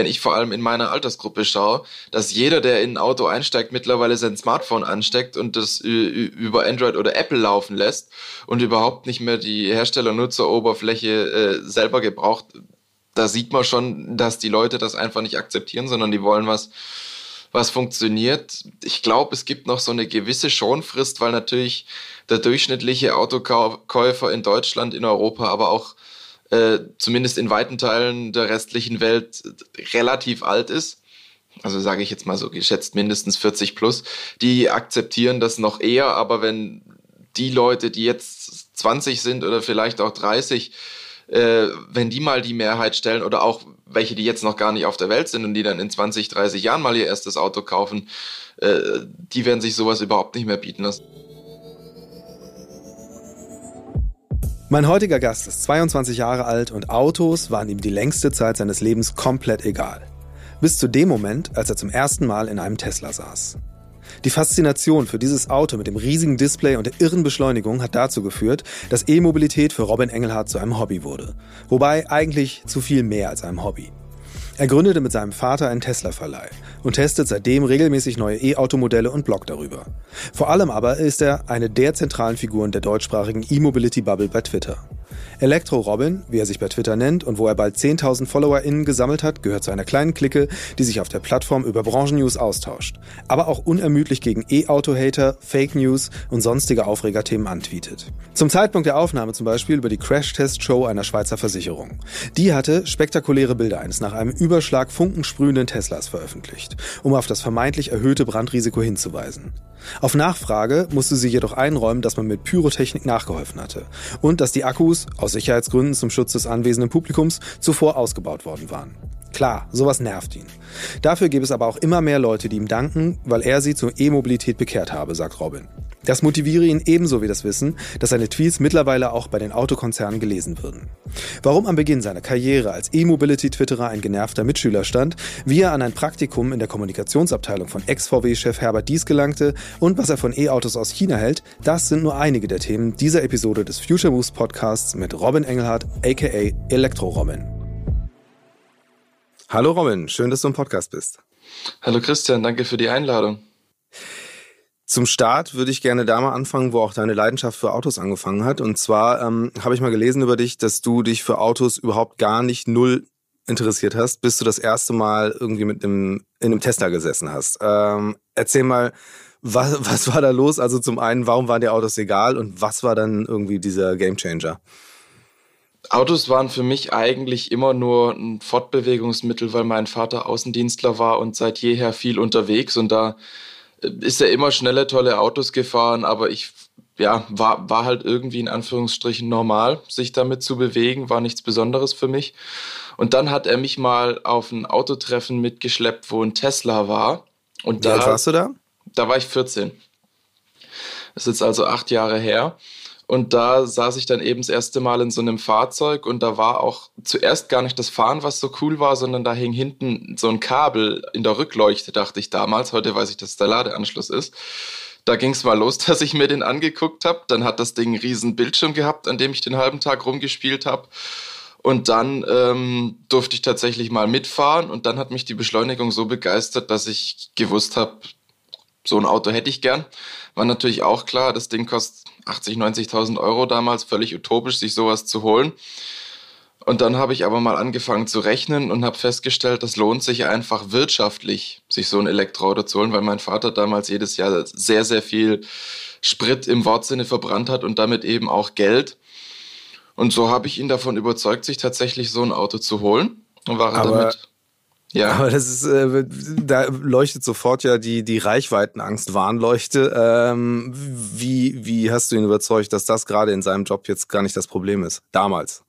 Wenn ich vor allem in meiner Altersgruppe schaue, dass jeder, der in ein Auto einsteigt, mittlerweile sein Smartphone ansteckt und das über Android oder Apple laufen lässt und überhaupt nicht mehr die Hersteller-Nutzer-Oberfläche äh, selber gebraucht. Da sieht man schon, dass die Leute das einfach nicht akzeptieren, sondern die wollen was, was funktioniert. Ich glaube, es gibt noch so eine gewisse Schonfrist, weil natürlich der durchschnittliche Autokäufer in Deutschland, in Europa, aber auch äh, zumindest in weiten Teilen der restlichen Welt relativ alt ist, also sage ich jetzt mal so geschätzt mindestens 40 plus, die akzeptieren das noch eher, aber wenn die Leute, die jetzt 20 sind oder vielleicht auch 30, äh, wenn die mal die Mehrheit stellen oder auch welche, die jetzt noch gar nicht auf der Welt sind und die dann in 20, 30 Jahren mal ihr erstes Auto kaufen, äh, die werden sich sowas überhaupt nicht mehr bieten lassen. Mein heutiger Gast ist 22 Jahre alt und Autos waren ihm die längste Zeit seines Lebens komplett egal. Bis zu dem Moment, als er zum ersten Mal in einem Tesla saß. Die Faszination für dieses Auto mit dem riesigen Display und der irren Beschleunigung hat dazu geführt, dass E-Mobilität für Robin Engelhardt zu einem Hobby wurde. Wobei eigentlich zu viel mehr als einem Hobby. Er gründete mit seinem Vater einen Tesla-Verleih und testet seitdem regelmäßig neue E-Automodelle und bloggt darüber. Vor allem aber ist er eine der zentralen Figuren der deutschsprachigen E-Mobility-Bubble bei Twitter. Elektro Robin, wie er sich bei Twitter nennt und wo er bald 10.000 FollowerInnen gesammelt hat, gehört zu einer kleinen Clique, die sich auf der Plattform über Branchennews austauscht, aber auch unermüdlich gegen E-Auto-Hater, Fake News und sonstige Aufregerthemen antweetet. Zum Zeitpunkt der Aufnahme zum Beispiel über die Crash-Test-Show einer Schweizer Versicherung. Die hatte spektakuläre Bilder eines nach einem Überschlag funkensprühenden Teslas veröffentlicht, um auf das vermeintlich erhöhte Brandrisiko hinzuweisen. Auf Nachfrage musste sie jedoch einräumen, dass man mit Pyrotechnik nachgeholfen hatte und dass die Akkus, aus Sicherheitsgründen zum Schutz des anwesenden Publikums, zuvor ausgebaut worden waren. Klar, sowas nervt ihn. Dafür gibt es aber auch immer mehr Leute, die ihm danken, weil er sie zur E-Mobilität bekehrt habe, sagt Robin. Das motiviere ihn ebenso wie das Wissen, dass seine Tweets mittlerweile auch bei den Autokonzernen gelesen würden. Warum am Beginn seiner Karriere als E-Mobility-Twitterer ein genervter Mitschüler stand, wie er an ein Praktikum in der Kommunikationsabteilung von Ex-VW-Chef Herbert Dies gelangte und was er von E-Autos aus China hält, das sind nur einige der Themen dieser Episode des Future Moves Podcasts mit Robin Engelhardt, aka Elektro Robin. Hallo Robin, schön, dass du im Podcast bist. Hallo Christian, danke für die Einladung. Zum Start würde ich gerne da mal anfangen, wo auch deine Leidenschaft für Autos angefangen hat. Und zwar ähm, habe ich mal gelesen über dich, dass du dich für Autos überhaupt gar nicht null interessiert hast, bis du das erste Mal irgendwie mit einem, in einem Tesla gesessen hast. Ähm, erzähl mal, was, was war da los? Also zum einen, warum waren dir Autos egal und was war dann irgendwie dieser Gamechanger? Autos waren für mich eigentlich immer nur ein Fortbewegungsmittel, weil mein Vater Außendienstler war und seit jeher viel unterwegs und da ist er immer schnelle, tolle Autos gefahren, aber ich ja, war, war halt irgendwie in Anführungsstrichen normal, sich damit zu bewegen, war nichts Besonderes für mich. Und dann hat er mich mal auf ein Autotreffen mitgeschleppt, wo ein Tesla war. Und Wie da, alt warst du da? Da war ich 14. Das ist jetzt also acht Jahre her. Und da saß ich dann eben das erste Mal in so einem Fahrzeug und da war auch zuerst gar nicht das Fahren, was so cool war, sondern da hing hinten so ein Kabel in der Rückleuchte, dachte ich damals. Heute weiß ich, dass der Ladeanschluss ist. Da ging es mal los, dass ich mir den angeguckt habe. Dann hat das Ding einen riesen Bildschirm gehabt, an dem ich den halben Tag rumgespielt habe. Und dann ähm, durfte ich tatsächlich mal mitfahren und dann hat mich die Beschleunigung so begeistert, dass ich gewusst habe, so ein Auto hätte ich gern. War natürlich auch klar, das Ding kostet 80, 90.000 Euro damals, völlig utopisch, sich sowas zu holen. Und dann habe ich aber mal angefangen zu rechnen und habe festgestellt, das lohnt sich einfach wirtschaftlich, sich so ein Elektroauto zu holen, weil mein Vater damals jedes Jahr sehr, sehr viel Sprit im Wortsinne verbrannt hat und damit eben auch Geld. Und so habe ich ihn davon überzeugt, sich tatsächlich so ein Auto zu holen und war aber damit ja. Aber das ist, äh, da leuchtet sofort ja die, die Reichweitenangst Warnleuchte. Ähm, wie, wie hast du ihn überzeugt, dass das gerade in seinem Job jetzt gar nicht das Problem ist? Damals.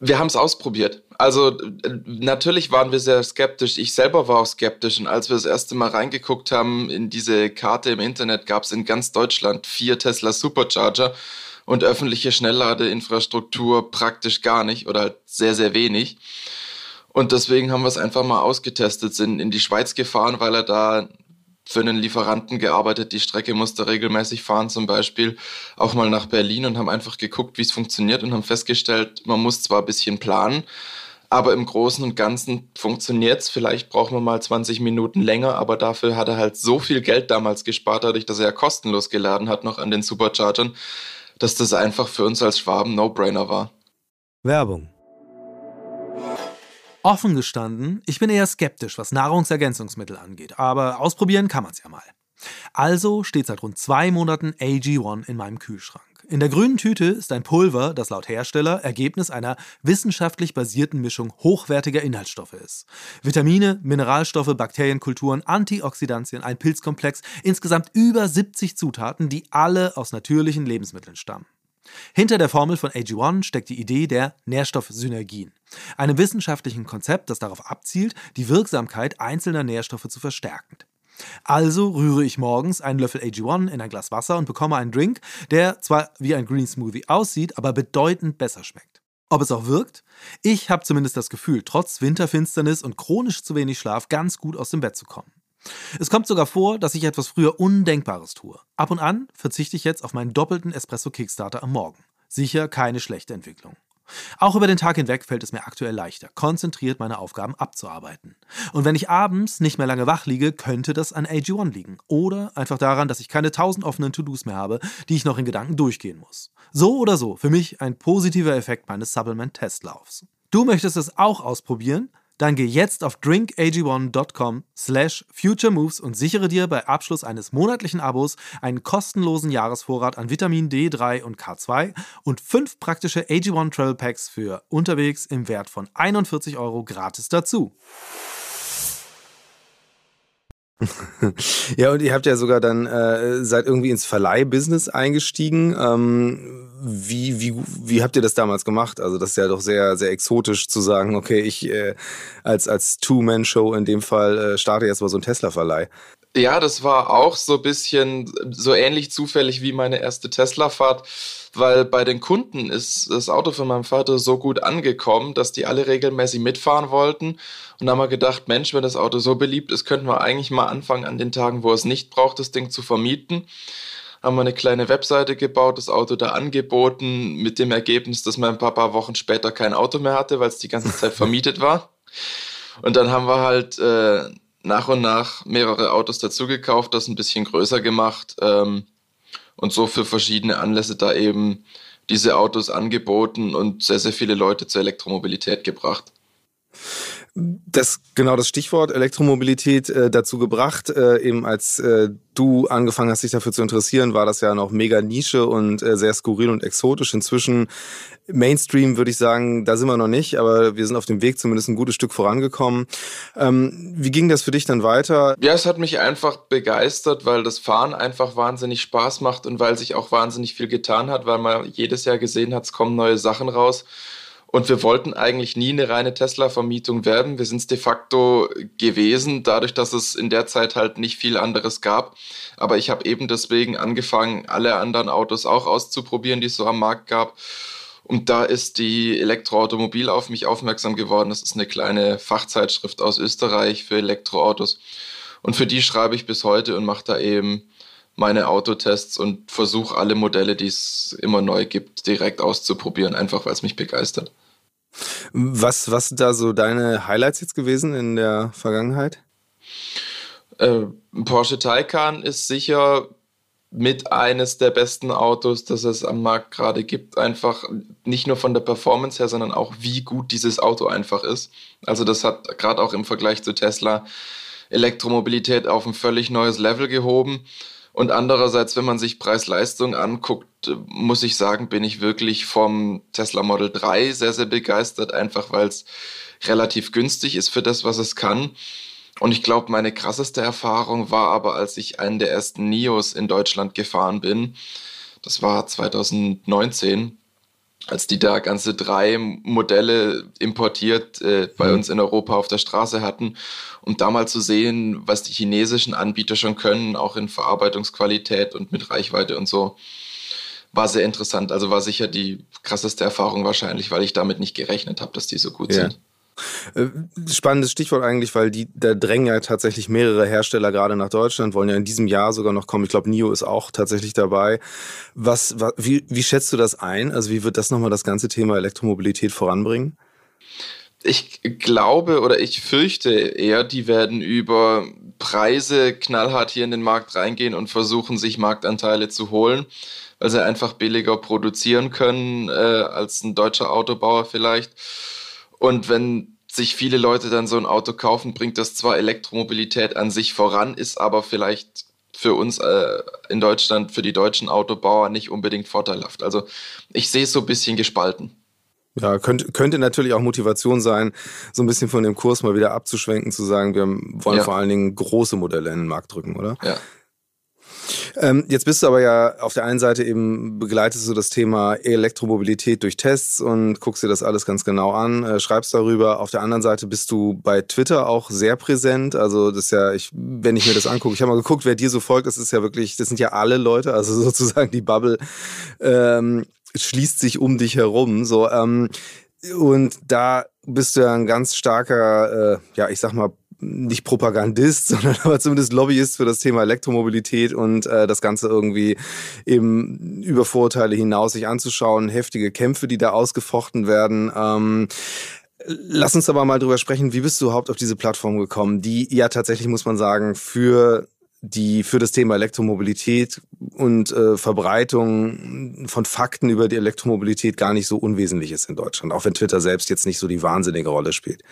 Wir haben es ausprobiert. Also natürlich waren wir sehr skeptisch. Ich selber war auch skeptisch. Und als wir das erste Mal reingeguckt haben in diese Karte im Internet, gab es in ganz Deutschland vier Tesla Supercharger. und öffentliche Schnellladeinfrastruktur praktisch gar nicht oder halt sehr, sehr wenig. Und deswegen haben wir es einfach mal ausgetestet, sind in die Schweiz gefahren, weil er da für einen Lieferanten gearbeitet. Die Strecke musste regelmäßig fahren, zum Beispiel auch mal nach Berlin und haben einfach geguckt, wie es funktioniert und haben festgestellt, man muss zwar ein bisschen planen, aber im Großen und Ganzen funktioniert es. Vielleicht brauchen wir mal 20 Minuten länger, aber dafür hat er halt so viel Geld damals gespart, dadurch, dass er ja kostenlos geladen hat noch an den Superchargern, dass das einfach für uns als Schwaben No-Brainer war. Werbung. Offen gestanden, ich bin eher skeptisch, was Nahrungsergänzungsmittel angeht, aber ausprobieren kann man es ja mal. Also steht seit rund zwei Monaten AG1 in meinem Kühlschrank. In der grünen Tüte ist ein Pulver, das laut Hersteller Ergebnis einer wissenschaftlich basierten Mischung hochwertiger Inhaltsstoffe ist. Vitamine, Mineralstoffe, Bakterienkulturen, Antioxidantien, ein Pilzkomplex, insgesamt über 70 Zutaten, die alle aus natürlichen Lebensmitteln stammen. Hinter der Formel von AG1 steckt die Idee der Nährstoffsynergien, einem wissenschaftlichen Konzept, das darauf abzielt, die Wirksamkeit einzelner Nährstoffe zu verstärken. Also rühre ich morgens einen Löffel AG1 in ein Glas Wasser und bekomme einen Drink, der zwar wie ein Green Smoothie aussieht, aber bedeutend besser schmeckt. Ob es auch wirkt? Ich habe zumindest das Gefühl, trotz Winterfinsternis und chronisch zu wenig Schlaf ganz gut aus dem Bett zu kommen. Es kommt sogar vor, dass ich etwas früher Undenkbares tue. Ab und an verzichte ich jetzt auf meinen doppelten Espresso Kickstarter am Morgen. Sicher keine schlechte Entwicklung. Auch über den Tag hinweg fällt es mir aktuell leichter, konzentriert meine Aufgaben abzuarbeiten. Und wenn ich abends nicht mehr lange wach liege, könnte das an AG1 liegen. Oder einfach daran, dass ich keine tausend offenen To-Dos mehr habe, die ich noch in Gedanken durchgehen muss. So oder so, für mich ein positiver Effekt meines Supplement-Testlaufs. Du möchtest es auch ausprobieren? Dann geh jetzt auf drinkag1.com slash futuremoves und sichere dir bei Abschluss eines monatlichen Abos einen kostenlosen Jahresvorrat an Vitamin D3 und K2 und fünf praktische AG1 Travel Packs für unterwegs im Wert von 41 Euro gratis dazu. Ja, und ihr habt ja sogar dann äh, seid irgendwie ins Verleihbusiness eingestiegen. Ähm, wie, wie, wie habt ihr das damals gemacht? Also das ist ja doch sehr, sehr exotisch zu sagen, okay, ich äh, als, als Two-Man-Show in dem Fall äh, starte jetzt mal so ein Tesla-Verleih. Ja, das war auch so ein bisschen so ähnlich zufällig wie meine erste Tesla-Fahrt, weil bei den Kunden ist das Auto von meinem Vater so gut angekommen, dass die alle regelmäßig mitfahren wollten. Und da haben wir gedacht, Mensch, wenn das Auto so beliebt ist, könnten wir eigentlich mal anfangen, an den Tagen, wo es nicht braucht, das Ding zu vermieten. Haben wir eine kleine Webseite gebaut, das Auto da angeboten, mit dem Ergebnis, dass mein Papa Wochen später kein Auto mehr hatte, weil es die ganze Zeit vermietet war. Und dann haben wir halt äh, nach und nach mehrere Autos dazugekauft, das ein bisschen größer gemacht ähm, und so für verschiedene Anlässe da eben diese Autos angeboten und sehr, sehr viele Leute zur Elektromobilität gebracht. Das genau das Stichwort Elektromobilität äh, dazu gebracht, äh, eben als äh, du angefangen hast, dich dafür zu interessieren, war das ja noch mega Nische und äh, sehr skurril und exotisch. Inzwischen Mainstream würde ich sagen, da sind wir noch nicht, aber wir sind auf dem Weg zumindest ein gutes Stück vorangekommen. Ähm, wie ging das für dich dann weiter? Ja, es hat mich einfach begeistert, weil das Fahren einfach wahnsinnig Spaß macht und weil sich auch wahnsinnig viel getan hat, weil man jedes Jahr gesehen hat, es kommen neue Sachen raus. Und wir wollten eigentlich nie eine reine Tesla-Vermietung werden. Wir sind es de facto gewesen, dadurch, dass es in der Zeit halt nicht viel anderes gab. Aber ich habe eben deswegen angefangen, alle anderen Autos auch auszuprobieren, die es so am Markt gab. Und da ist die Elektroautomobil auf mich aufmerksam geworden. Das ist eine kleine Fachzeitschrift aus Österreich für Elektroautos. Und für die schreibe ich bis heute und mache da eben meine Autotests und versuche alle Modelle, die es immer neu gibt, direkt auszuprobieren, einfach weil es mich begeistert. Was, was sind da so deine Highlights jetzt gewesen in der Vergangenheit? Äh, Porsche Taycan ist sicher mit eines der besten Autos, das es am Markt gerade gibt. Einfach nicht nur von der Performance her, sondern auch wie gut dieses Auto einfach ist. Also das hat gerade auch im Vergleich zu Tesla Elektromobilität auf ein völlig neues Level gehoben. Und andererseits, wenn man sich Preis-Leistung anguckt, muss ich sagen, bin ich wirklich vom Tesla Model 3 sehr, sehr begeistert, einfach weil es relativ günstig ist für das, was es kann. Und ich glaube, meine krasseste Erfahrung war aber, als ich einen der ersten Nios in Deutschland gefahren bin. Das war 2019 als die da ganze drei Modelle importiert äh, bei mhm. uns in Europa auf der Straße hatten, um da mal zu sehen, was die chinesischen Anbieter schon können, auch in Verarbeitungsqualität und mit Reichweite und so, war sehr interessant. Also war sicher die krasseste Erfahrung wahrscheinlich, weil ich damit nicht gerechnet habe, dass die so gut ja. sind. Äh, spannendes Stichwort eigentlich, weil die, da drängen ja tatsächlich mehrere Hersteller gerade nach Deutschland, wollen ja in diesem Jahr sogar noch kommen. Ich glaube, NIO ist auch tatsächlich dabei. Was, was wie, wie schätzt du das ein? Also wie wird das nochmal das ganze Thema Elektromobilität voranbringen? Ich glaube oder ich fürchte eher, die werden über Preise knallhart hier in den Markt reingehen und versuchen, sich Marktanteile zu holen, weil sie einfach billiger produzieren können äh, als ein deutscher Autobauer vielleicht und wenn sich viele Leute dann so ein Auto kaufen, bringt das zwar Elektromobilität an sich voran, ist aber vielleicht für uns äh, in Deutschland, für die deutschen Autobauer nicht unbedingt vorteilhaft. Also ich sehe es so ein bisschen gespalten. Ja, könnte, könnte natürlich auch Motivation sein, so ein bisschen von dem Kurs mal wieder abzuschwenken, zu sagen, wir wollen ja. vor allen Dingen große Modelle in den Markt drücken, oder? Ja. Ähm, jetzt bist du aber ja auf der einen Seite eben begleitest du das Thema Elektromobilität durch Tests und guckst dir das alles ganz genau an, äh, schreibst darüber. Auf der anderen Seite bist du bei Twitter auch sehr präsent. Also das ist ja, ich, wenn ich mir das angucke, ich habe mal geguckt, wer dir so folgt, das ist ja wirklich, das sind ja alle Leute, also sozusagen die Bubble ähm, schließt sich um dich herum. So ähm, und da bist du ja ein ganz starker, äh, ja, ich sag mal, nicht Propagandist, sondern aber zumindest Lobbyist für das Thema Elektromobilität und äh, das Ganze irgendwie eben über Vorurteile hinaus sich anzuschauen, heftige Kämpfe, die da ausgefochten werden. Ähm, Lass uns aber mal drüber sprechen, wie bist du überhaupt auf diese Plattform gekommen, die ja tatsächlich, muss man sagen, für die für das Thema Elektromobilität und äh, Verbreitung von Fakten über die Elektromobilität gar nicht so unwesentlich ist in Deutschland, auch wenn Twitter selbst jetzt nicht so die wahnsinnige Rolle spielt.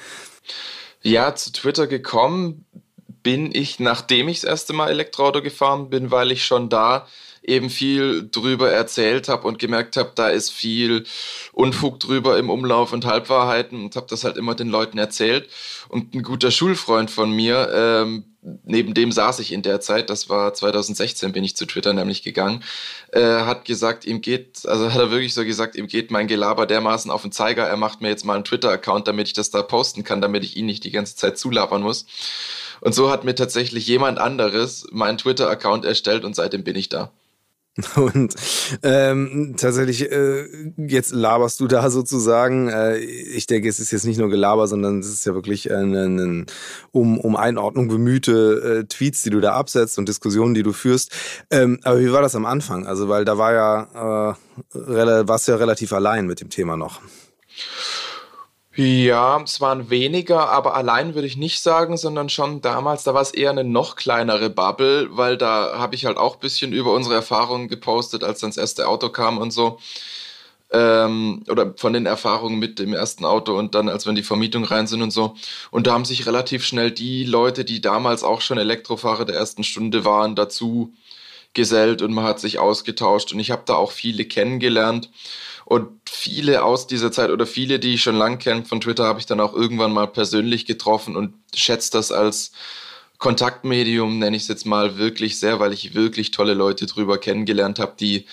Ja, zu Twitter gekommen bin ich, nachdem ich das erste Mal Elektroauto gefahren bin, weil ich schon da eben viel drüber erzählt habe und gemerkt habe, da ist viel Unfug drüber im Umlauf und Halbwahrheiten und habe das halt immer den Leuten erzählt. Und ein guter Schulfreund von mir, ähm, neben dem saß ich in der Zeit, das war 2016, bin ich zu Twitter nämlich gegangen, äh, hat gesagt, ihm geht, also hat er wirklich so gesagt, ihm geht mein Gelaber dermaßen auf den Zeiger, er macht mir jetzt mal einen Twitter-Account, damit ich das da posten kann, damit ich ihn nicht die ganze Zeit zulabern muss. Und so hat mir tatsächlich jemand anderes meinen Twitter-Account erstellt und seitdem bin ich da. Und ähm, tatsächlich, äh, jetzt laberst du da sozusagen. Äh, ich denke, es ist jetzt nicht nur Gelaber, sondern es ist ja wirklich ein, ein um, um Einordnung bemühte äh, Tweets, die du da absetzt und Diskussionen, die du führst. Ähm, aber wie war das am Anfang? Also, weil da war ja, äh, warst du ja relativ allein mit dem Thema noch. Ja, es waren weniger, aber allein würde ich nicht sagen, sondern schon damals, da war es eher eine noch kleinere Bubble, weil da habe ich halt auch ein bisschen über unsere Erfahrungen gepostet, als dann das erste Auto kam und so. Ähm, oder von den Erfahrungen mit dem ersten Auto und dann, als wir in die Vermietung rein sind und so. Und da haben sich relativ schnell die Leute, die damals auch schon Elektrofahrer der ersten Stunde waren, dazu gesellt und man hat sich ausgetauscht und ich habe da auch viele kennengelernt. Und viele aus dieser Zeit oder viele, die ich schon lang kenne von Twitter, habe ich dann auch irgendwann mal persönlich getroffen und schätze das als Kontaktmedium, nenne ich es jetzt mal, wirklich sehr, weil ich wirklich tolle Leute drüber kennengelernt habe, die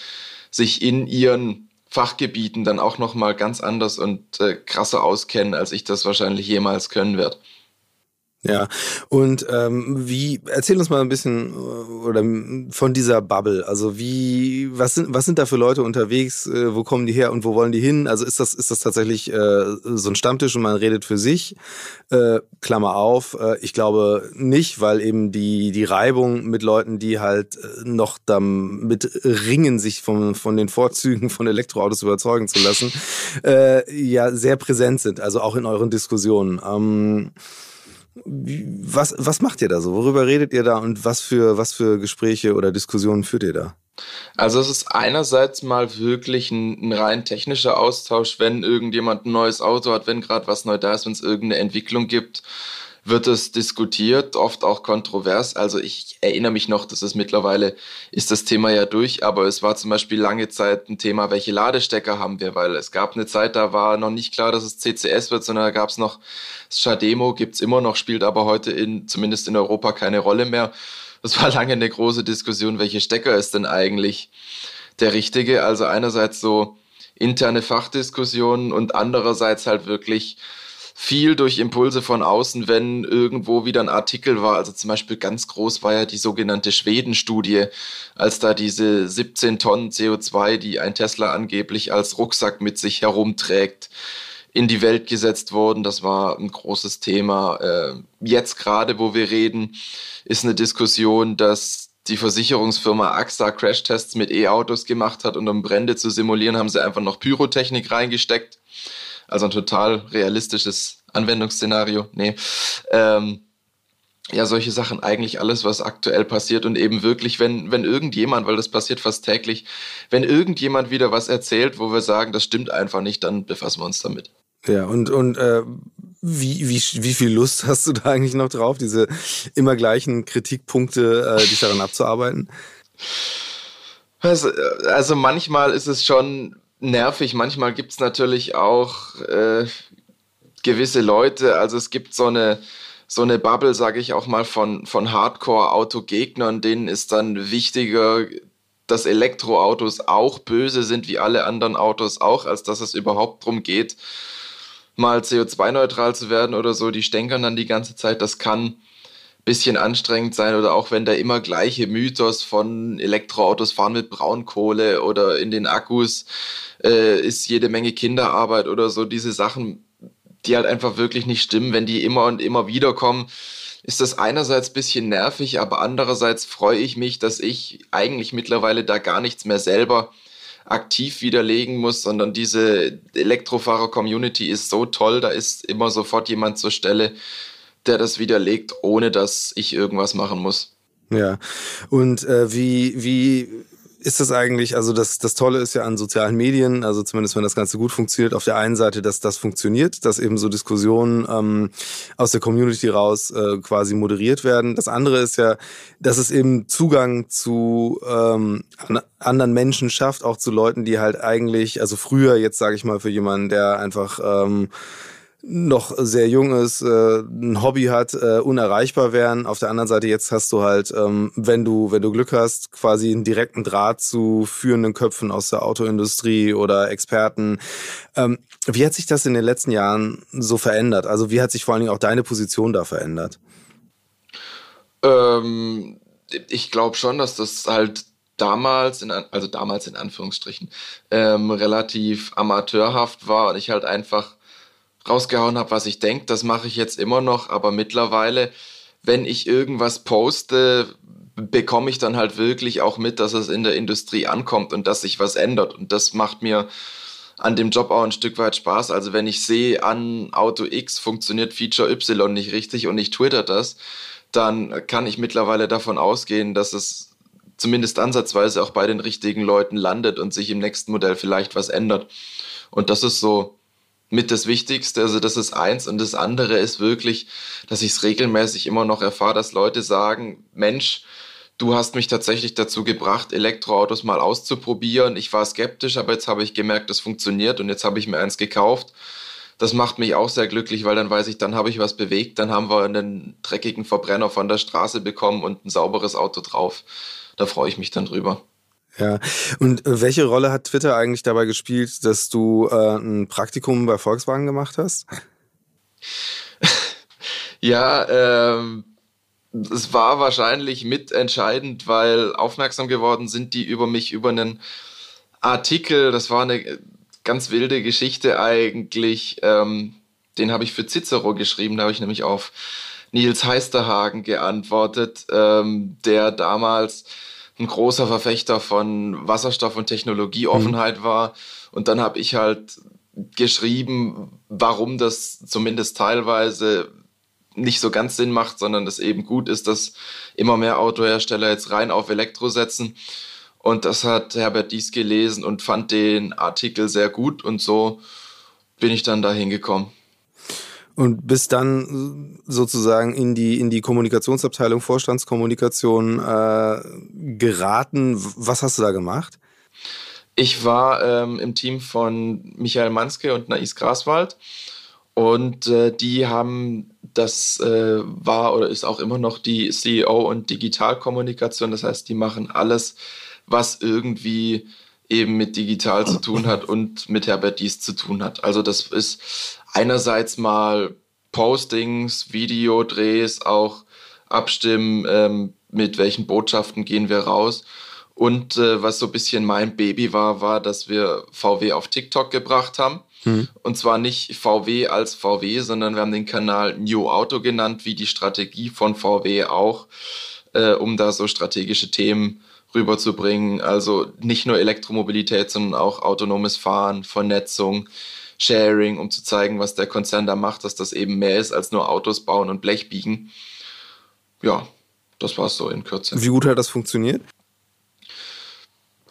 sich in ihren Fachgebieten dann auch nochmal ganz anders und äh, krasser auskennen, als ich das wahrscheinlich jemals können werde. Ja, und ähm, wie, erzähl uns mal ein bisschen äh, oder von dieser Bubble. Also wie, was sind, was sind da für Leute unterwegs? Äh, wo kommen die her und wo wollen die hin? Also ist das, ist das tatsächlich äh, so ein Stammtisch und man redet für sich? Äh, Klammer auf, äh, ich glaube nicht, weil eben die, die Reibung mit Leuten, die halt äh, noch damit ringen, sich von, von den Vorzügen von Elektroautos überzeugen zu lassen, äh, ja sehr präsent sind, also auch in euren Diskussionen. Ähm, was, was macht ihr da so? Worüber redet ihr da und was für, was für Gespräche oder Diskussionen führt ihr da? Also es ist einerseits mal wirklich ein, ein, rein technischer Austausch, wenn irgendjemand ein neues Auto hat, wenn gerade was neu da ist, wenn es irgendeine Entwicklung gibt wird es diskutiert, oft auch kontrovers. Also ich erinnere mich noch, dass es mittlerweile ist das Thema ja durch, aber es war zum Beispiel lange Zeit ein Thema, welche Ladestecker haben wir, weil es gab eine Zeit, da war noch nicht klar, dass es CCS wird, sondern da gab es noch das Shademo, gibt es immer noch, spielt aber heute in, zumindest in Europa keine Rolle mehr. Das war lange eine große Diskussion, welche Stecker ist denn eigentlich der richtige? Also einerseits so interne Fachdiskussionen und andererseits halt wirklich viel durch Impulse von außen, wenn irgendwo wieder ein Artikel war. Also zum Beispiel ganz groß war ja die sogenannte Schweden-Studie, als da diese 17 Tonnen CO2, die ein Tesla angeblich als Rucksack mit sich herumträgt, in die Welt gesetzt wurden. Das war ein großes Thema. Äh, jetzt gerade, wo wir reden, ist eine Diskussion, dass die Versicherungsfirma AXA Crashtests mit E-Autos gemacht hat und um Brände zu simulieren, haben sie einfach noch Pyrotechnik reingesteckt. Also ein total realistisches Anwendungsszenario. Nee. Ähm, ja, solche Sachen, eigentlich alles, was aktuell passiert und eben wirklich, wenn, wenn irgendjemand, weil das passiert fast täglich, wenn irgendjemand wieder was erzählt, wo wir sagen, das stimmt einfach nicht, dann befassen wir uns damit. Ja, und, und äh, wie, wie, wie viel Lust hast du da eigentlich noch drauf, diese immer gleichen Kritikpunkte, äh, dich daran abzuarbeiten? Also, also manchmal ist es schon nervig, manchmal gibt es natürlich auch äh, gewisse Leute, also es gibt so eine, so eine Bubble, sage ich auch mal, von, von Hardcore-Autogegnern, denen ist dann wichtiger, dass Elektroautos auch böse sind, wie alle anderen Autos auch, als dass es überhaupt darum geht, mal CO2-neutral zu werden oder so, die stänkern dann die ganze Zeit. Das kann bisschen anstrengend sein oder auch wenn der immer gleiche Mythos von Elektroautos fahren mit Braunkohle oder in den Akkus äh, ist jede Menge Kinderarbeit oder so, diese Sachen, die halt einfach wirklich nicht stimmen, wenn die immer und immer wieder kommen ist das einerseits ein bisschen nervig, aber andererseits freue ich mich, dass ich eigentlich mittlerweile da gar nichts mehr selber aktiv widerlegen muss, sondern diese Elektrofahrer-Community ist so toll, da ist immer sofort jemand zur Stelle, der das widerlegt, ohne dass ich irgendwas machen muss. Ja, und äh, wie, wie ist das eigentlich, also das, das Tolle ist ja an sozialen Medien, also zumindest wenn das Ganze gut funktioniert, auf der einen Seite, dass das funktioniert, dass eben so Diskussionen ähm, aus der Community raus äh, quasi moderiert werden. Das andere ist ja, dass es eben Zugang zu ähm, anderen Menschen schafft, auch zu Leuten, die halt eigentlich, also früher jetzt sage ich mal für jemanden, der einfach ähm, noch sehr jung ist, äh, ein Hobby hat, äh, unerreichbar wären. Auf der anderen Seite jetzt hast du halt, ähm, wenn du wenn du Glück hast, quasi einen direkten Draht zu führenden Köpfen aus der Autoindustrie oder Experten. Ähm, wie hat sich das in den letzten Jahren so verändert? Also wie hat sich vor allen Dingen auch deine Position da verändert? Ähm, ich glaube schon, dass das halt damals, in, also damals in Anführungsstrichen, ähm, relativ amateurhaft war und ich halt einfach rausgehauen habe, was ich denke. Das mache ich jetzt immer noch, aber mittlerweile, wenn ich irgendwas poste, bekomme ich dann halt wirklich auch mit, dass es in der Industrie ankommt und dass sich was ändert. Und das macht mir an dem Job auch ein Stück weit Spaß. Also wenn ich sehe, an Auto X funktioniert Feature Y nicht richtig und ich twitter das, dann kann ich mittlerweile davon ausgehen, dass es zumindest ansatzweise auch bei den richtigen Leuten landet und sich im nächsten Modell vielleicht was ändert. Und das ist so mit das Wichtigste. Also das ist eins. Und das andere ist wirklich, dass ich es regelmäßig immer noch erfahre, dass Leute sagen, Mensch, du hast mich tatsächlich dazu gebracht, Elektroautos mal auszuprobieren. Ich war skeptisch, aber jetzt habe ich gemerkt, das funktioniert und jetzt habe ich mir eins gekauft. Das macht mich auch sehr glücklich, weil dann weiß ich, dann habe ich was bewegt, dann haben wir einen dreckigen Verbrenner von der Straße bekommen und ein sauberes Auto drauf. Da freue ich mich dann drüber. Ja, und äh, welche Rolle hat Twitter eigentlich dabei gespielt, dass du äh, ein Praktikum bei Volkswagen gemacht hast? ja, ähm, es war wahrscheinlich mitentscheidend, weil aufmerksam geworden sind die über mich über einen Artikel, das war eine ganz wilde Geschichte eigentlich, ähm, den habe ich für Cicero geschrieben, da habe ich nämlich auf Nils Heisterhagen geantwortet, ähm, der damals ein großer Verfechter von Wasserstoff und Technologieoffenheit mhm. war. Und dann habe ich halt geschrieben, warum das zumindest teilweise nicht so ganz Sinn macht, sondern es eben gut ist, dass immer mehr Autohersteller jetzt rein auf Elektro setzen. Und das hat Herbert Dies gelesen und fand den Artikel sehr gut und so bin ich dann da hingekommen. Und bis dann sozusagen in die, in die Kommunikationsabteilung, Vorstandskommunikation äh, geraten. Was hast du da gemacht? Ich war ähm, im Team von Michael Manske und Nais Graswald. Und äh, die haben, das äh, war oder ist auch immer noch die CEO und Digitalkommunikation. Das heißt, die machen alles, was irgendwie eben mit digital zu tun hat und mit Herbert Dies zu tun hat. Also das ist einerseits mal Postings, Videodrehs, auch abstimmen, ähm, mit welchen Botschaften gehen wir raus. Und äh, was so ein bisschen mein Baby war, war, dass wir VW auf TikTok gebracht haben. Mhm. Und zwar nicht VW als VW, sondern wir haben den Kanal New Auto genannt, wie die Strategie von VW auch, äh, um da so strategische Themen rüberzubringen. Also nicht nur Elektromobilität, sondern auch autonomes Fahren, Vernetzung, Sharing, um zu zeigen, was der Konzern da macht, dass das eben mehr ist als nur Autos bauen und Blech biegen. Ja, das war es so in Kürze. Wie gut hat das funktioniert?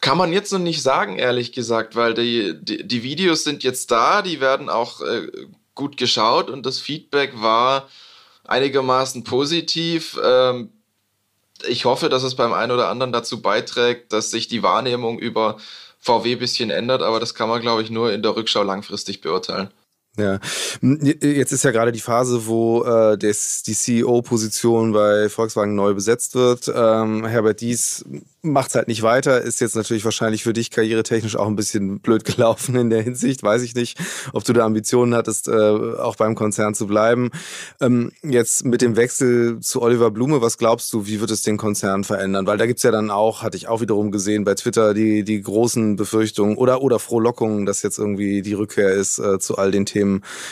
Kann man jetzt noch nicht sagen, ehrlich gesagt, weil die, die, die Videos sind jetzt da, die werden auch äh, gut geschaut und das Feedback war einigermaßen positiv. Ähm, ich hoffe, dass es beim einen oder anderen dazu beiträgt, dass sich die Wahrnehmung über VW bisschen ändert, aber das kann man, glaube ich, nur in der Rückschau langfristig beurteilen. Ja, jetzt ist ja gerade die Phase, wo äh, des, die CEO-Position bei Volkswagen neu besetzt wird. Ähm, Herbert Dies macht es halt nicht weiter, ist jetzt natürlich wahrscheinlich für dich karrieretechnisch auch ein bisschen blöd gelaufen in der Hinsicht. Weiß ich nicht, ob du da Ambitionen hattest, äh, auch beim Konzern zu bleiben. Ähm, jetzt mit dem Wechsel zu Oliver Blume, was glaubst du, wie wird es den Konzern verändern? Weil da gibt's ja dann auch, hatte ich auch wiederum gesehen, bei Twitter die, die großen Befürchtungen oder, oder Frohlockungen, dass jetzt irgendwie die Rückkehr ist äh, zu all den Themen,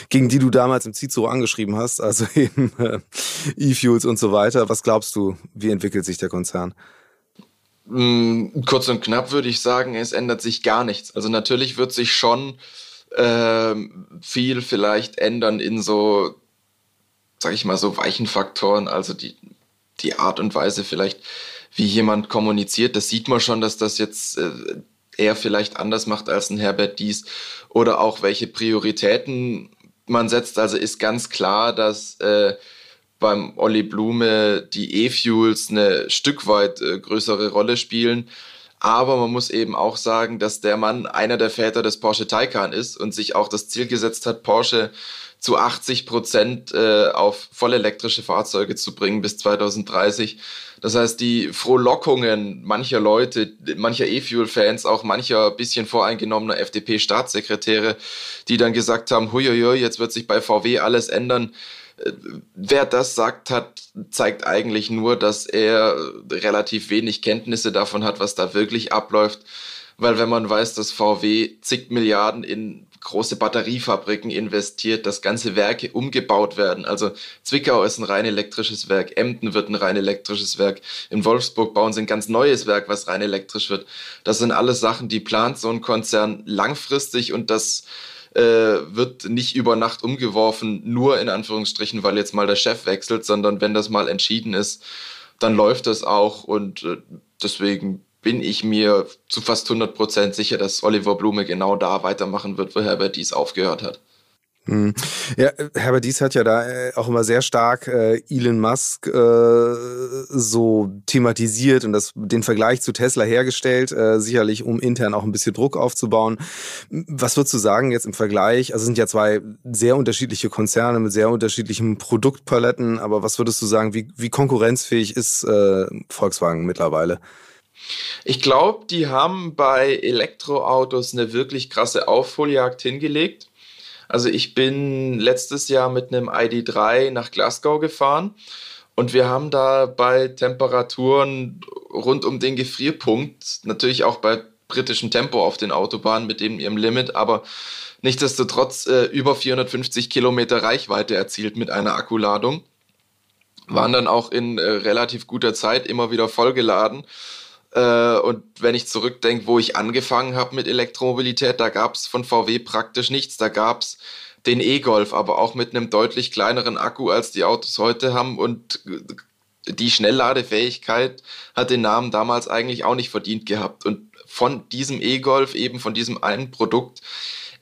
gegen die du damals im Cicero angeschrieben hast, also eben äh, E-Fuels und so weiter. Was glaubst du, wie entwickelt sich der Konzern? Mm, kurz und knapp würde ich sagen, es ändert sich gar nichts. Also natürlich wird sich schon äh, viel vielleicht ändern in so, sag ich mal, so weichen Faktoren, also die, die Art und Weise vielleicht, wie jemand kommuniziert. Das sieht man schon, dass das jetzt äh, er vielleicht anders macht als ein Herbert Dies oder auch welche Prioritäten man setzt. Also ist ganz klar, dass äh, beim Olli Blume die E-Fuels eine Stück weit äh, größere Rolle spielen. Aber man muss eben auch sagen, dass der Mann einer der Väter des Porsche Taycan ist und sich auch das Ziel gesetzt hat, Porsche zu 80 Prozent äh, auf vollelektrische Fahrzeuge zu bringen bis 2030. Das heißt, die Frohlockungen mancher Leute, mancher E-Fuel-Fans, auch mancher bisschen voreingenommener FDP-Staatssekretäre, die dann gesagt haben, huiuiui, jetzt wird sich bei VW alles ändern, wer das sagt hat, zeigt eigentlich nur, dass er relativ wenig Kenntnisse davon hat, was da wirklich abläuft. Weil wenn man weiß, dass VW zig Milliarden in große Batteriefabriken investiert, dass ganze Werke umgebaut werden. Also Zwickau ist ein rein elektrisches Werk, Emden wird ein rein elektrisches Werk, in Wolfsburg bauen sie ein ganz neues Werk, was rein elektrisch wird. Das sind alles Sachen, die plant so ein Konzern langfristig und das äh, wird nicht über Nacht umgeworfen, nur in Anführungsstrichen, weil jetzt mal der Chef wechselt, sondern wenn das mal entschieden ist, dann läuft das auch und äh, deswegen bin ich mir zu fast 100 Prozent sicher, dass Oliver Blume genau da weitermachen wird, wo Herbert Dies aufgehört hat. Hm. Ja, Herbert Dies hat ja da äh, auch immer sehr stark äh, Elon Musk äh, so thematisiert und das, den Vergleich zu Tesla hergestellt, sicherlich um intern auch ein bisschen Druck aufzubauen. Was würdest du sagen jetzt im Vergleich? Also es sind ja zwei sehr unterschiedliche Konzerne mit sehr unterschiedlichen Produktpaletten, aber was würdest du sagen, wie, wie konkurrenzfähig ist Volkswagen mittlerweile? Ich glaube, die haben bei Elektroautos eine wirklich krasse Aufholjagd hingelegt. Also ich bin letztes Jahr mit einem ID3 nach Glasgow gefahren und wir haben da bei Temperaturen rund um den Gefrierpunkt, natürlich auch bei britischem Tempo auf den Autobahnen mit dem ihrem Limit, aber nichtsdestotrotz äh, über 450 Kilometer Reichweite erzielt mit einer Akkuladung. Waren dann auch in äh, relativ guter Zeit immer wieder vollgeladen äh, und wenn ich zurückdenke, wo ich angefangen habe mit Elektromobilität, da gab es von VW praktisch nichts. Da gab es den E-Golf, aber auch mit einem deutlich kleineren Akku, als die Autos heute haben. Und die Schnellladefähigkeit hat den Namen damals eigentlich auch nicht verdient gehabt. Und von diesem E-Golf, eben von diesem einen Produkt,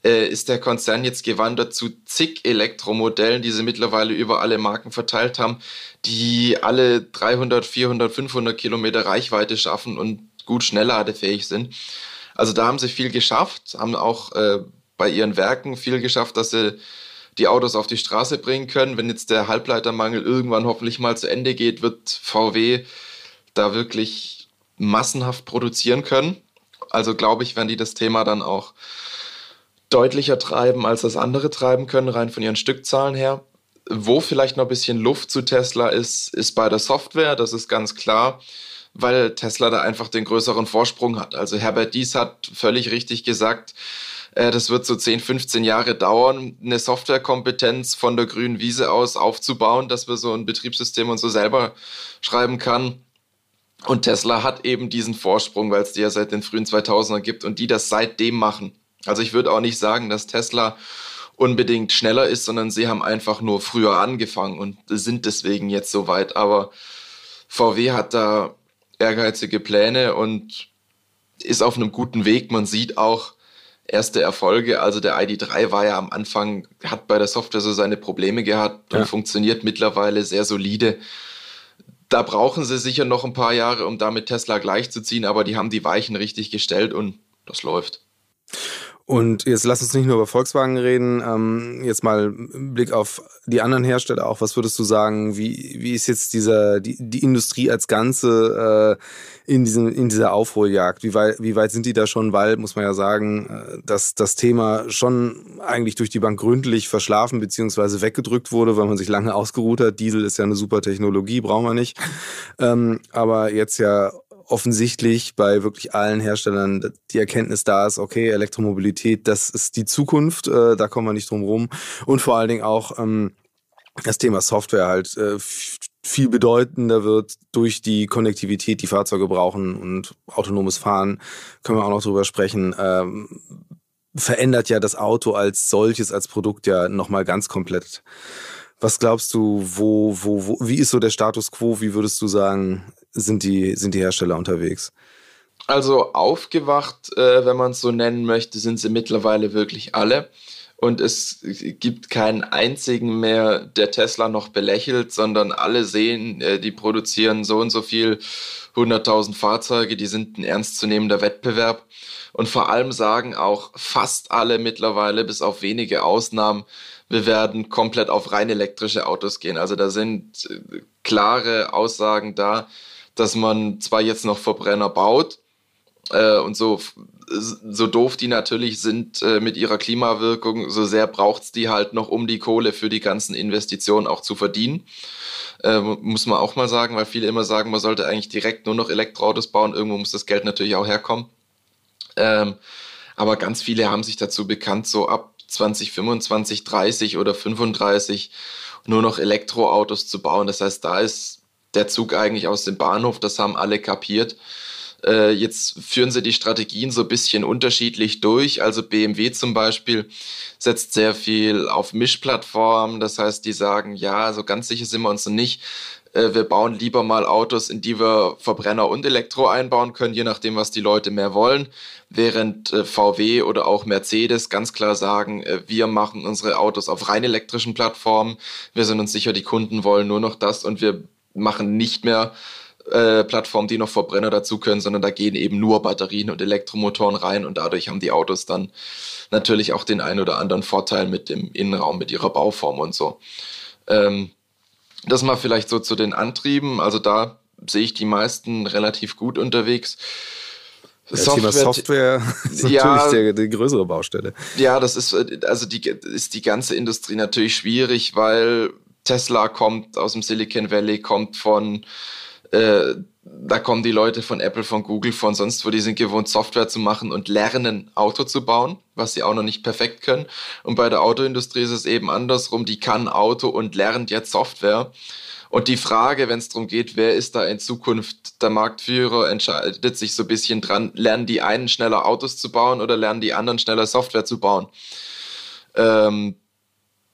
äh, ist der Konzern jetzt gewandert zu zig Elektromodellen, die sie mittlerweile über alle Marken verteilt haben, die alle 300, 400, 500 Kilometer Reichweite schaffen und gut schnellladefähig sind. Also da haben sie viel geschafft, haben auch äh, bei ihren Werken viel geschafft, dass sie die Autos auf die Straße bringen können. Wenn jetzt der Halbleitermangel irgendwann hoffentlich mal zu Ende geht, wird VW da wirklich massenhaft produzieren können. Also glaube ich, werden die das Thema dann auch deutlicher treiben, als das andere treiben können, rein von ihren Stückzahlen her. Wo vielleicht noch ein bisschen Luft zu Tesla ist, ist bei der Software, das ist ganz klar, weil Tesla da einfach den größeren Vorsprung hat. Also Herbert Dies hat völlig richtig gesagt, äh, das wird so 10, 15 Jahre dauern, eine Softwarekompetenz von der grünen Wiese aus aufzubauen, dass wir so ein Betriebssystem und so selber schreiben kann. Und Tesla hat eben diesen Vorsprung, weil es die ja seit den frühen 2000ern gibt und die das seitdem machen. Also ich würde auch nicht sagen, dass Tesla unbedingt schneller ist, sondern sie haben einfach nur früher angefangen und sind deswegen jetzt so weit. Aber VW hat da ehrgeizige Pläne und ist auf einem guten Weg. Man sieht auch erste Erfolge. Also der ID3 war ja am Anfang, hat bei der Software so seine Probleme gehabt und ja. funktioniert mittlerweile sehr solide. Da brauchen sie sicher noch ein paar Jahre, um damit Tesla gleichzuziehen, aber die haben die Weichen richtig gestellt und das läuft. Und jetzt lass uns nicht nur über Volkswagen reden, ähm, jetzt mal Blick auf die anderen Hersteller auch. Was würdest du sagen, wie, wie ist jetzt dieser, die, die Industrie als Ganze äh, in, diesem, in dieser Aufholjagd? Wie weit, wie weit sind die da schon? Weil, muss man ja sagen, äh, dass das Thema schon eigentlich durch die Bank gründlich verschlafen bzw. weggedrückt wurde, weil man sich lange ausgeruht hat. Diesel ist ja eine super Technologie, brauchen wir nicht. Ähm, aber jetzt ja offensichtlich bei wirklich allen Herstellern die Erkenntnis da ist, okay, Elektromobilität, das ist die Zukunft, äh, da kommen wir nicht drum rum. Und vor allen Dingen auch ähm, das Thema Software halt äh, viel bedeutender wird durch die Konnektivität, die Fahrzeuge brauchen und autonomes Fahren, können wir auch noch drüber sprechen. Ähm, verändert ja das Auto als solches, als Produkt ja nochmal ganz komplett. Was glaubst du, wo, wo, wo, wie ist so der Status quo? Wie würdest du sagen, sind die, sind die Hersteller unterwegs? Also aufgewacht, äh, wenn man es so nennen möchte, sind sie mittlerweile wirklich alle. Und es gibt keinen einzigen mehr, der Tesla noch belächelt, sondern alle sehen, äh, die produzieren so und so viel 100.000 Fahrzeuge, die sind ein ernstzunehmender Wettbewerb. Und vor allem sagen auch fast alle mittlerweile, bis auf wenige Ausnahmen, wir werden komplett auf rein elektrische Autos gehen. Also da sind äh, klare Aussagen da, dass man zwar jetzt noch Verbrenner baut äh, und so, so doof die natürlich sind äh, mit ihrer Klimawirkung, so sehr braucht es die halt noch, um die Kohle für die ganzen Investitionen auch zu verdienen. Äh, muss man auch mal sagen, weil viele immer sagen, man sollte eigentlich direkt nur noch Elektroautos bauen. Irgendwo muss das Geld natürlich auch herkommen. Ähm, aber ganz viele haben sich dazu bekannt, so ab 2025, 30 oder 35 nur noch Elektroautos zu bauen. Das heißt, da ist der Zug eigentlich aus dem Bahnhof, das haben alle kapiert. Äh, jetzt führen sie die Strategien so ein bisschen unterschiedlich durch. Also BMW zum Beispiel setzt sehr viel auf Mischplattformen. Das heißt, die sagen, ja, so ganz sicher sind wir uns noch nicht. Äh, wir bauen lieber mal Autos, in die wir Verbrenner und Elektro einbauen können, je nachdem, was die Leute mehr wollen. Während äh, VW oder auch Mercedes ganz klar sagen, äh, wir machen unsere Autos auf rein elektrischen Plattformen. Wir sind uns sicher, die Kunden wollen nur noch das und wir machen nicht mehr äh, Plattformen, die noch Verbrenner dazu können, sondern da gehen eben nur Batterien und Elektromotoren rein und dadurch haben die Autos dann natürlich auch den einen oder anderen Vorteil mit dem Innenraum, mit ihrer Bauform und so. Ähm, das mal vielleicht so zu den Antrieben. Also da sehe ich die meisten relativ gut unterwegs. Das Software, Thema Software ist ja, natürlich die, die größere Baustelle. Ja, das ist also die ist die ganze Industrie natürlich schwierig, weil Tesla kommt aus dem Silicon Valley, kommt von, äh, da kommen die Leute von Apple, von Google, von sonst wo, die sind gewohnt, Software zu machen und lernen, Auto zu bauen, was sie auch noch nicht perfekt können. Und bei der Autoindustrie ist es eben andersrum, die kann Auto und lernt jetzt Software. Und die Frage, wenn es darum geht, wer ist da in Zukunft der Marktführer, entscheidet sich so ein bisschen dran, lernen die einen schneller Autos zu bauen oder lernen die anderen schneller Software zu bauen. Ähm,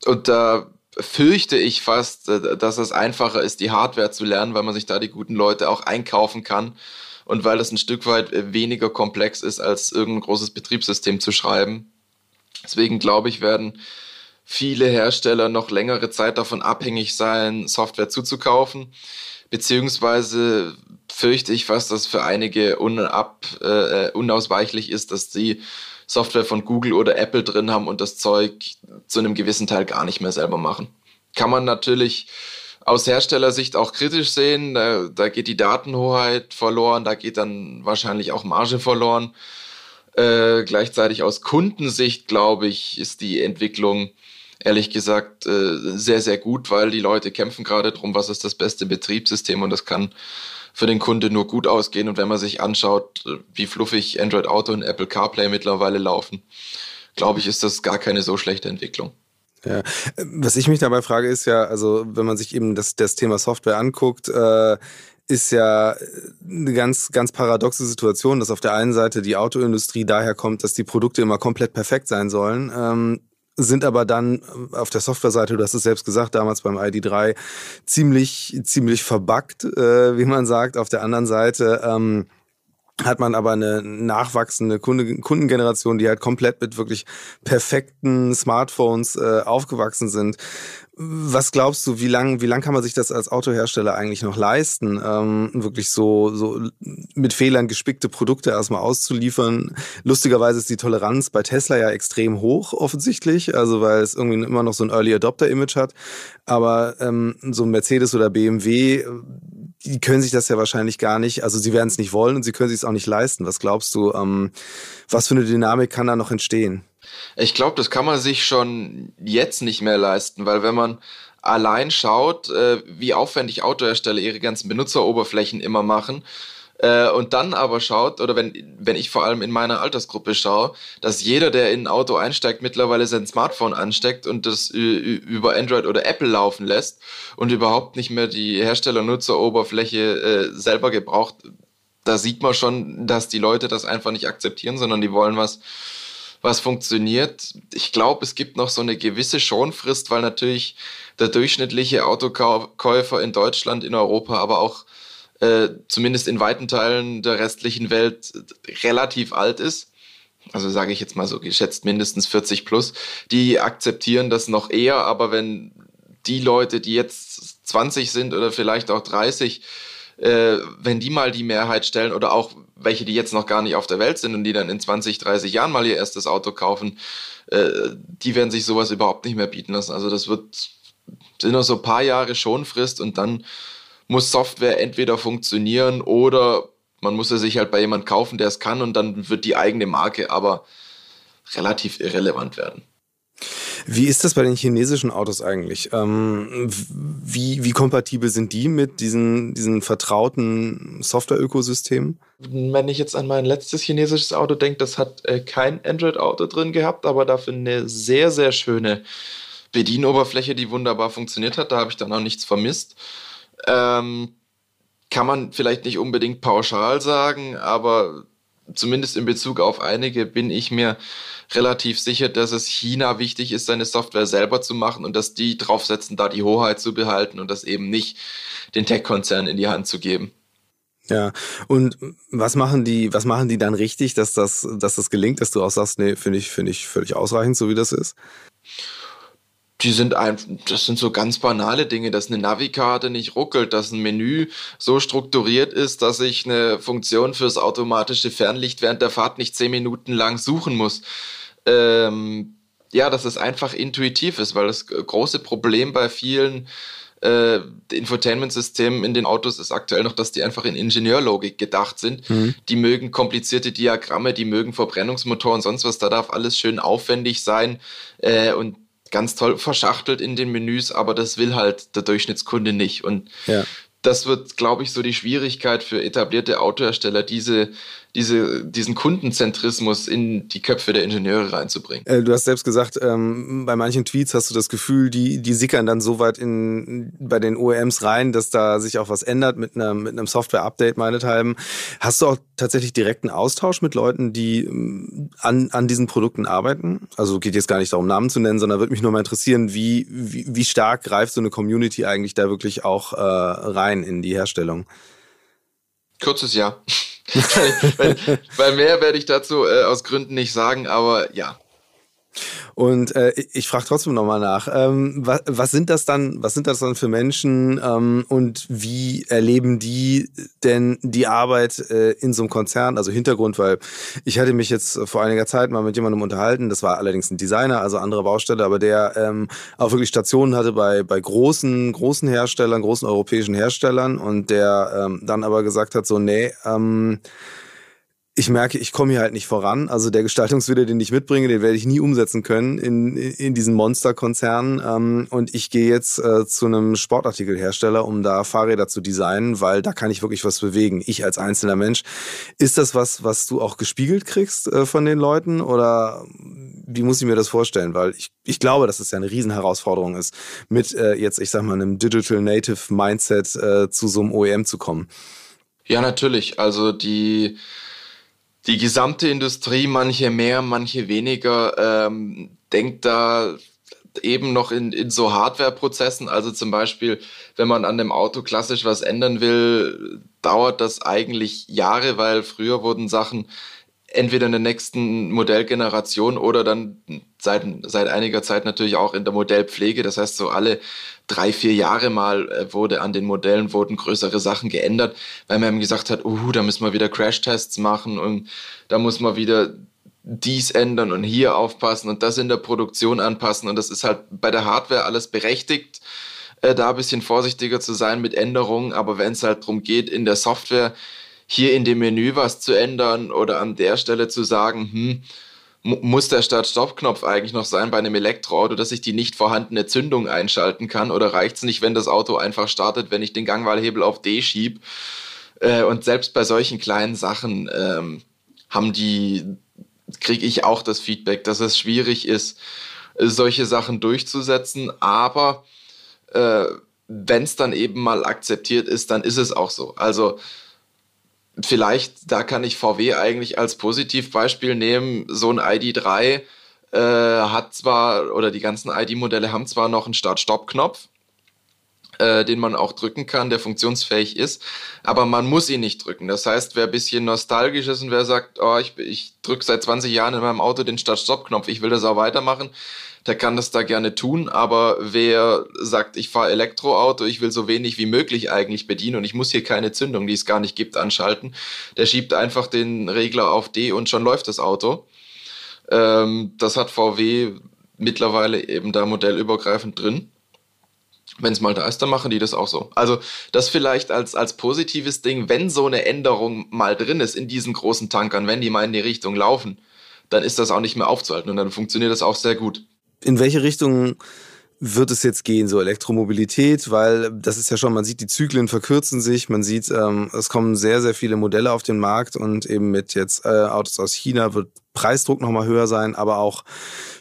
und da fürchte ich fast, äh, dass es einfacher ist, die Hardware zu lernen, weil man sich da die guten Leute auch einkaufen kann und weil es ein Stück weit äh, weniger komplex ist, als irgendein großes Betriebssystem zu schreiben. Deswegen glaube ich, werden viele Hersteller noch längere Zeit davon abhängig sein, Software zuzukaufen. Beziehungsweise fürchte ich fast, dass für einige unab, äh, äh unausweichlich ist, dass sie Software von Google oder Apple drin haben und das Zeug zu einem gewissen Teil gar nicht mehr selber machen. Kann man natürlich aus Herstellersicht auch kritisch sehen. Da, da geht die Datenhoheit verloren, da geht dann wahrscheinlich auch Marge verloren. Äh, gleichzeitig aus Kundensicht, glaube ich, ist die Entwicklung ehrlich gesagt äh, sehr, sehr gut, weil die Leute kämpfen gerade darum, was ist das beste Betriebssystem und das kann für den Kunde nur gut ausgehen. Und wenn man sich anschaut, äh, wie fluffig Android Auto und Apple CarPlay mittlerweile laufen, glaube ich, ist das gar keine so schlechte Entwicklung. Ja. Was ich mich dabei frage, ist ja, also wenn man sich eben das, das Thema Software anguckt, äh, ist ja eine ganz, ganz paradoxe Situation, dass auf der einen Seite die Autoindustrie daher kommt, dass die Produkte immer komplett perfekt sein sollen. Ähm, sind aber dann auf der Softwareseite, du hast es selbst gesagt, damals beim ID3, ziemlich, ziemlich verbuggt, äh, wie man sagt. Auf der anderen Seite ähm, hat man aber eine nachwachsende Kunde, Kundengeneration, die halt komplett mit wirklich perfekten Smartphones äh, aufgewachsen sind. Was glaubst du, wie lang, wie lang kann man sich das als Autohersteller eigentlich noch leisten, ähm, wirklich so, so mit Fehlern gespickte Produkte erstmal auszuliefern? Lustigerweise ist die Toleranz bei Tesla ja extrem hoch, offensichtlich, also weil es irgendwie immer noch so ein Early Adopter-Image hat. Aber ähm, so ein Mercedes oder BMW, die können sich das ja wahrscheinlich gar nicht, also sie werden es nicht wollen und sie können sich es auch nicht leisten. Was glaubst du, ähm, was für eine Dynamik kann da noch entstehen? Ich glaube, das kann man sich schon jetzt nicht mehr leisten, weil wenn man allein schaut, äh, wie aufwendig Autohersteller ihre ganzen Benutzeroberflächen immer machen, äh, und dann aber schaut, oder wenn, wenn ich vor allem in meiner Altersgruppe schaue, dass jeder, der in ein Auto einsteigt, mittlerweile sein Smartphone ansteckt und das über Android oder Apple laufen lässt und überhaupt nicht mehr die Hersteller-Nutzeroberfläche äh, selber gebraucht, da sieht man schon, dass die Leute das einfach nicht akzeptieren, sondern die wollen was, was funktioniert. Ich glaube, es gibt noch so eine gewisse Schonfrist, weil natürlich der durchschnittliche Autokäufer in Deutschland, in Europa, aber auch äh, zumindest in weiten Teilen der restlichen Welt relativ alt ist. Also sage ich jetzt mal so geschätzt mindestens 40 plus. Die akzeptieren das noch eher, aber wenn die Leute, die jetzt 20 sind oder vielleicht auch 30, äh, wenn die mal die Mehrheit stellen oder auch welche, die jetzt noch gar nicht auf der Welt sind und die dann in 20, 30 Jahren mal ihr erstes Auto kaufen, äh, die werden sich sowas überhaupt nicht mehr bieten lassen. Also das wird sind noch so ein paar Jahre Schonfrist und dann muss Software entweder funktionieren oder man muss sie sich halt bei jemand kaufen, der es kann und dann wird die eigene Marke aber relativ irrelevant werden. Wie ist das bei den chinesischen Autos eigentlich? Ähm, wie, wie kompatibel sind die mit diesen, diesen vertrauten Software-Ökosystemen? Wenn ich jetzt an mein letztes chinesisches Auto denke, das hat äh, kein Android-Auto drin gehabt, aber dafür eine sehr, sehr schöne Bedienoberfläche, die wunderbar funktioniert hat. Da habe ich dann auch nichts vermisst. Ähm, kann man vielleicht nicht unbedingt pauschal sagen, aber zumindest in Bezug auf einige bin ich mir relativ sicher, dass es China wichtig ist, seine Software selber zu machen und dass die draufsetzen, da die Hoheit zu behalten und das eben nicht den Tech-Konzernen in die Hand zu geben. Ja, und was machen die, was machen die dann richtig, dass das, dass das gelingt, dass du auch sagst, nee, finde ich, finde ich völlig ausreichend, so wie das ist? Die sind einfach, das sind so ganz banale Dinge, dass eine Navikarte nicht ruckelt, dass ein Menü so strukturiert ist, dass ich eine Funktion fürs automatische Fernlicht während der Fahrt nicht zehn Minuten lang suchen muss. Ähm, ja, dass es einfach intuitiv ist, weil das große Problem bei vielen äh, Infotainment-Systemen in den Autos ist aktuell noch, dass die einfach in Ingenieurlogik gedacht sind. Mhm. Die mögen komplizierte Diagramme, die mögen Verbrennungsmotoren, sonst was, da darf alles schön aufwendig sein. Äh, und ganz toll verschachtelt in den Menüs, aber das will halt der Durchschnittskunde nicht. Und ja. das wird, glaube ich, so die Schwierigkeit für etablierte Autohersteller, diese diese, diesen Kundenzentrismus in die Köpfe der Ingenieure reinzubringen. Äh, du hast selbst gesagt, ähm, bei manchen Tweets hast du das Gefühl, die, die sickern dann so weit in, bei den OEMs rein, dass da sich auch was ändert mit einem, mit einem Software-Update meinethalben. Hast du auch tatsächlich direkten Austausch mit Leuten, die ähm, an, an diesen Produkten arbeiten? Also geht jetzt gar nicht darum, Namen zu nennen, sondern würde mich nur mal interessieren, wie, wie, wie stark greift so eine Community eigentlich da wirklich auch äh, rein in die Herstellung? Kurzes Ja weil, weil, mehr werde ich dazu äh, aus Gründen nicht sagen, aber ja. Und äh, ich frage trotzdem nochmal nach, ähm, was, was sind das dann, was sind das dann für Menschen ähm, und wie erleben die denn die Arbeit äh, in so einem Konzern? Also Hintergrund, weil ich hatte mich jetzt vor einiger Zeit mal mit jemandem unterhalten, das war allerdings ein Designer, also andere Baustelle, aber der ähm, auch wirklich Stationen hatte bei, bei großen, großen Herstellern, großen europäischen Herstellern und der ähm, dann aber gesagt hat, so, nee, ähm, ich merke, ich komme hier halt nicht voran. Also der Gestaltungswille, den ich mitbringe, den werde ich nie umsetzen können in, in diesen Monsterkonzernen. Ähm, und ich gehe jetzt äh, zu einem Sportartikelhersteller, um da Fahrräder zu designen, weil da kann ich wirklich was bewegen. Ich als einzelner Mensch. Ist das was, was du auch gespiegelt kriegst äh, von den Leuten? Oder wie muss ich mir das vorstellen? Weil ich, ich glaube, dass es ja eine Riesenherausforderung ist, mit äh, jetzt, ich sag mal, einem Digital Native Mindset äh, zu so einem OEM zu kommen. Ja, natürlich. Also die die gesamte Industrie, manche mehr, manche weniger, ähm, denkt da eben noch in, in so Hardware-Prozessen. Also zum Beispiel, wenn man an dem Auto klassisch was ändern will, dauert das eigentlich Jahre, weil früher wurden Sachen entweder in der nächsten Modellgeneration oder dann seit, seit einiger Zeit natürlich auch in der Modellpflege. Das heißt, so alle drei, vier Jahre mal äh, wurde an den Modellen wurden größere Sachen geändert, weil man eben gesagt hat, uh, da müssen wir wieder Crashtests machen und da muss man wieder dies ändern und hier aufpassen und das in der Produktion anpassen. Und das ist halt bei der Hardware alles berechtigt, äh, da ein bisschen vorsichtiger zu sein mit Änderungen. Aber wenn es halt darum geht, in der Software hier in dem Menü was zu ändern oder an der Stelle zu sagen, hm, muss der Start-Stopp-Knopf eigentlich noch sein bei einem Elektroauto, dass ich die nicht vorhandene Zündung einschalten kann? Oder reicht es nicht, wenn das Auto einfach startet, wenn ich den Gangwahlhebel auf D schieb? Äh, und selbst bei solchen kleinen Sachen ähm, haben die, kriege ich auch das Feedback, dass es schwierig ist, solche Sachen durchzusetzen. Aber äh, wenn es dann eben mal akzeptiert ist, dann ist es auch so. Also vielleicht, da kann ich VW eigentlich als Positivbeispiel nehmen. So ein ID3 äh, hat zwar, oder die ganzen ID-Modelle haben zwar noch einen Start-Stopp-Knopf, äh, den man auch drücken kann, der funktionsfähig ist, aber man muss ihn nicht drücken. Das heißt, wer ein bisschen nostalgisch ist und wer sagt, oh, ich, ich drücke seit 20 Jahren in meinem Auto den Start-Stopp-Knopf, ich will das auch weitermachen, der kann das da gerne tun, aber wer sagt, ich fahre Elektroauto, ich will so wenig wie möglich eigentlich bedienen und ich muss hier keine Zündung, die es gar nicht gibt, anschalten, der schiebt einfach den Regler auf D und schon läuft das Auto. Ähm, das hat VW mittlerweile eben da modellübergreifend drin. Wenn es mal da ist, dann machen die das auch so. Also das vielleicht als, als positives Ding, wenn so eine Änderung mal drin ist in diesen großen Tankern, wenn die mal in die Richtung laufen, dann ist das auch nicht mehr aufzuhalten und dann funktioniert das auch sehr gut in welche Richtung wird es jetzt gehen, so Elektromobilität, weil das ist ja schon, man sieht, die Zyklen verkürzen sich, man sieht, ähm, es kommen sehr, sehr viele Modelle auf den Markt und eben mit jetzt äh, Autos aus China wird Preisdruck nochmal höher sein, aber auch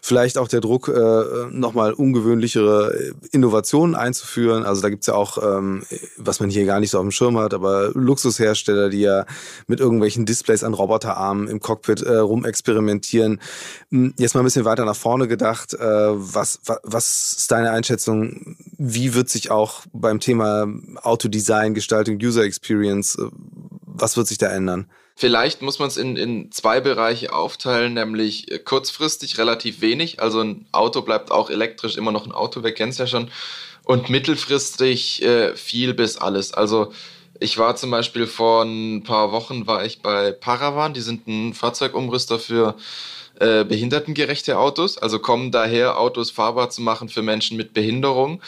vielleicht auch der Druck, äh, nochmal ungewöhnlichere Innovationen einzuführen. Also da gibt's ja auch, ähm, was man hier gar nicht so auf dem Schirm hat, aber Luxushersteller, die ja mit irgendwelchen Displays an Roboterarmen im Cockpit äh, rumexperimentieren. Hm, jetzt mal ein bisschen weiter nach vorne gedacht. Äh, was, was, was ist deine Einschätzung? Wie wird sich auch beim Thema Autodesign, Gestaltung, User Experience, äh, was wird sich da ändern? Vielleicht muss man es in, in zwei Bereiche aufteilen, nämlich äh, kurzfristig relativ wenig. Also ein Auto bleibt auch elektrisch immer noch ein Auto, wer kennt es ja schon. Und mittelfristig äh, viel bis alles. Also ich war zum Beispiel vor ein paar Wochen war ich bei Paravan, die sind ein Fahrzeugumrüster für äh, behindertengerechte Autos, also kommen daher, Autos fahrbar zu machen für Menschen mit Behinderung.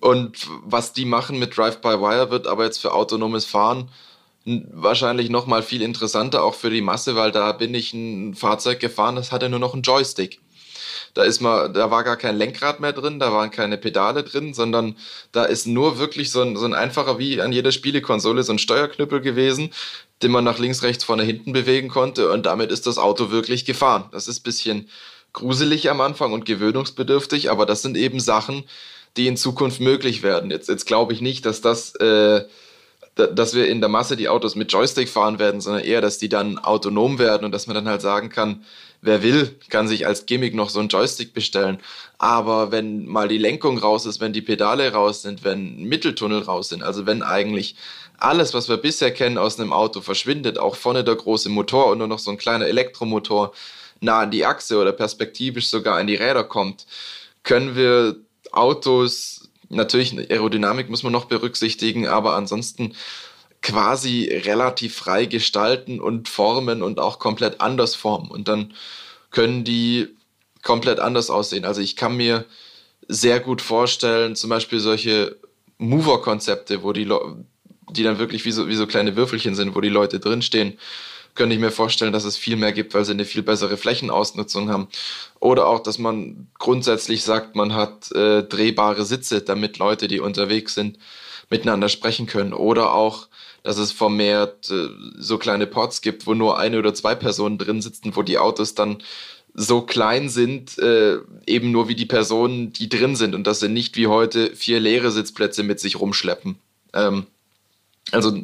Und was die machen mit Drive-by-Wire wird aber jetzt für autonomes Fahren wahrscheinlich noch mal viel interessanter auch für die Masse, weil da bin ich ein Fahrzeug gefahren, das hatte nur noch einen Joystick. Da ist mal, da war gar kein Lenkrad mehr drin, da waren keine Pedale drin, sondern da ist nur wirklich so ein, so ein einfacher wie an jeder Spielekonsole so ein Steuerknüppel gewesen, den man nach links, rechts, vorne, hinten bewegen konnte und damit ist das Auto wirklich gefahren. Das ist bisschen gruselig am Anfang und gewöhnungsbedürftig, aber das sind eben Sachen, die in Zukunft möglich werden. Jetzt, jetzt glaube ich nicht, dass das äh, dass wir in der Masse die Autos mit Joystick fahren werden, sondern eher, dass die dann autonom werden und dass man dann halt sagen kann, wer will, kann sich als Gimmick noch so einen Joystick bestellen. Aber wenn mal die Lenkung raus ist, wenn die Pedale raus sind, wenn Mitteltunnel raus sind, also wenn eigentlich alles, was wir bisher kennen aus einem Auto verschwindet, auch vorne der große Motor und nur noch so ein kleiner Elektromotor nah an die Achse oder perspektivisch sogar an die Räder kommt, können wir Autos Natürlich, Aerodynamik muss man noch berücksichtigen, aber ansonsten quasi relativ frei gestalten und formen und auch komplett anders formen. Und dann können die komplett anders aussehen. Also ich kann mir sehr gut vorstellen, zum Beispiel solche Mover-Konzepte, wo die, die dann wirklich wie so, wie so kleine Würfelchen sind, wo die Leute drinstehen, könnte ich mir vorstellen, dass es viel mehr gibt, weil sie eine viel bessere Flächenausnutzung haben. Oder auch, dass man grundsätzlich sagt, man hat äh, drehbare Sitze, damit Leute, die unterwegs sind, miteinander sprechen können. Oder auch, dass es vermehrt äh, so kleine Ports gibt, wo nur eine oder zwei Personen drin sitzen, wo die Autos dann so klein sind, äh, eben nur wie die Personen, die drin sind und dass sie nicht wie heute vier leere Sitzplätze mit sich rumschleppen. Ähm, also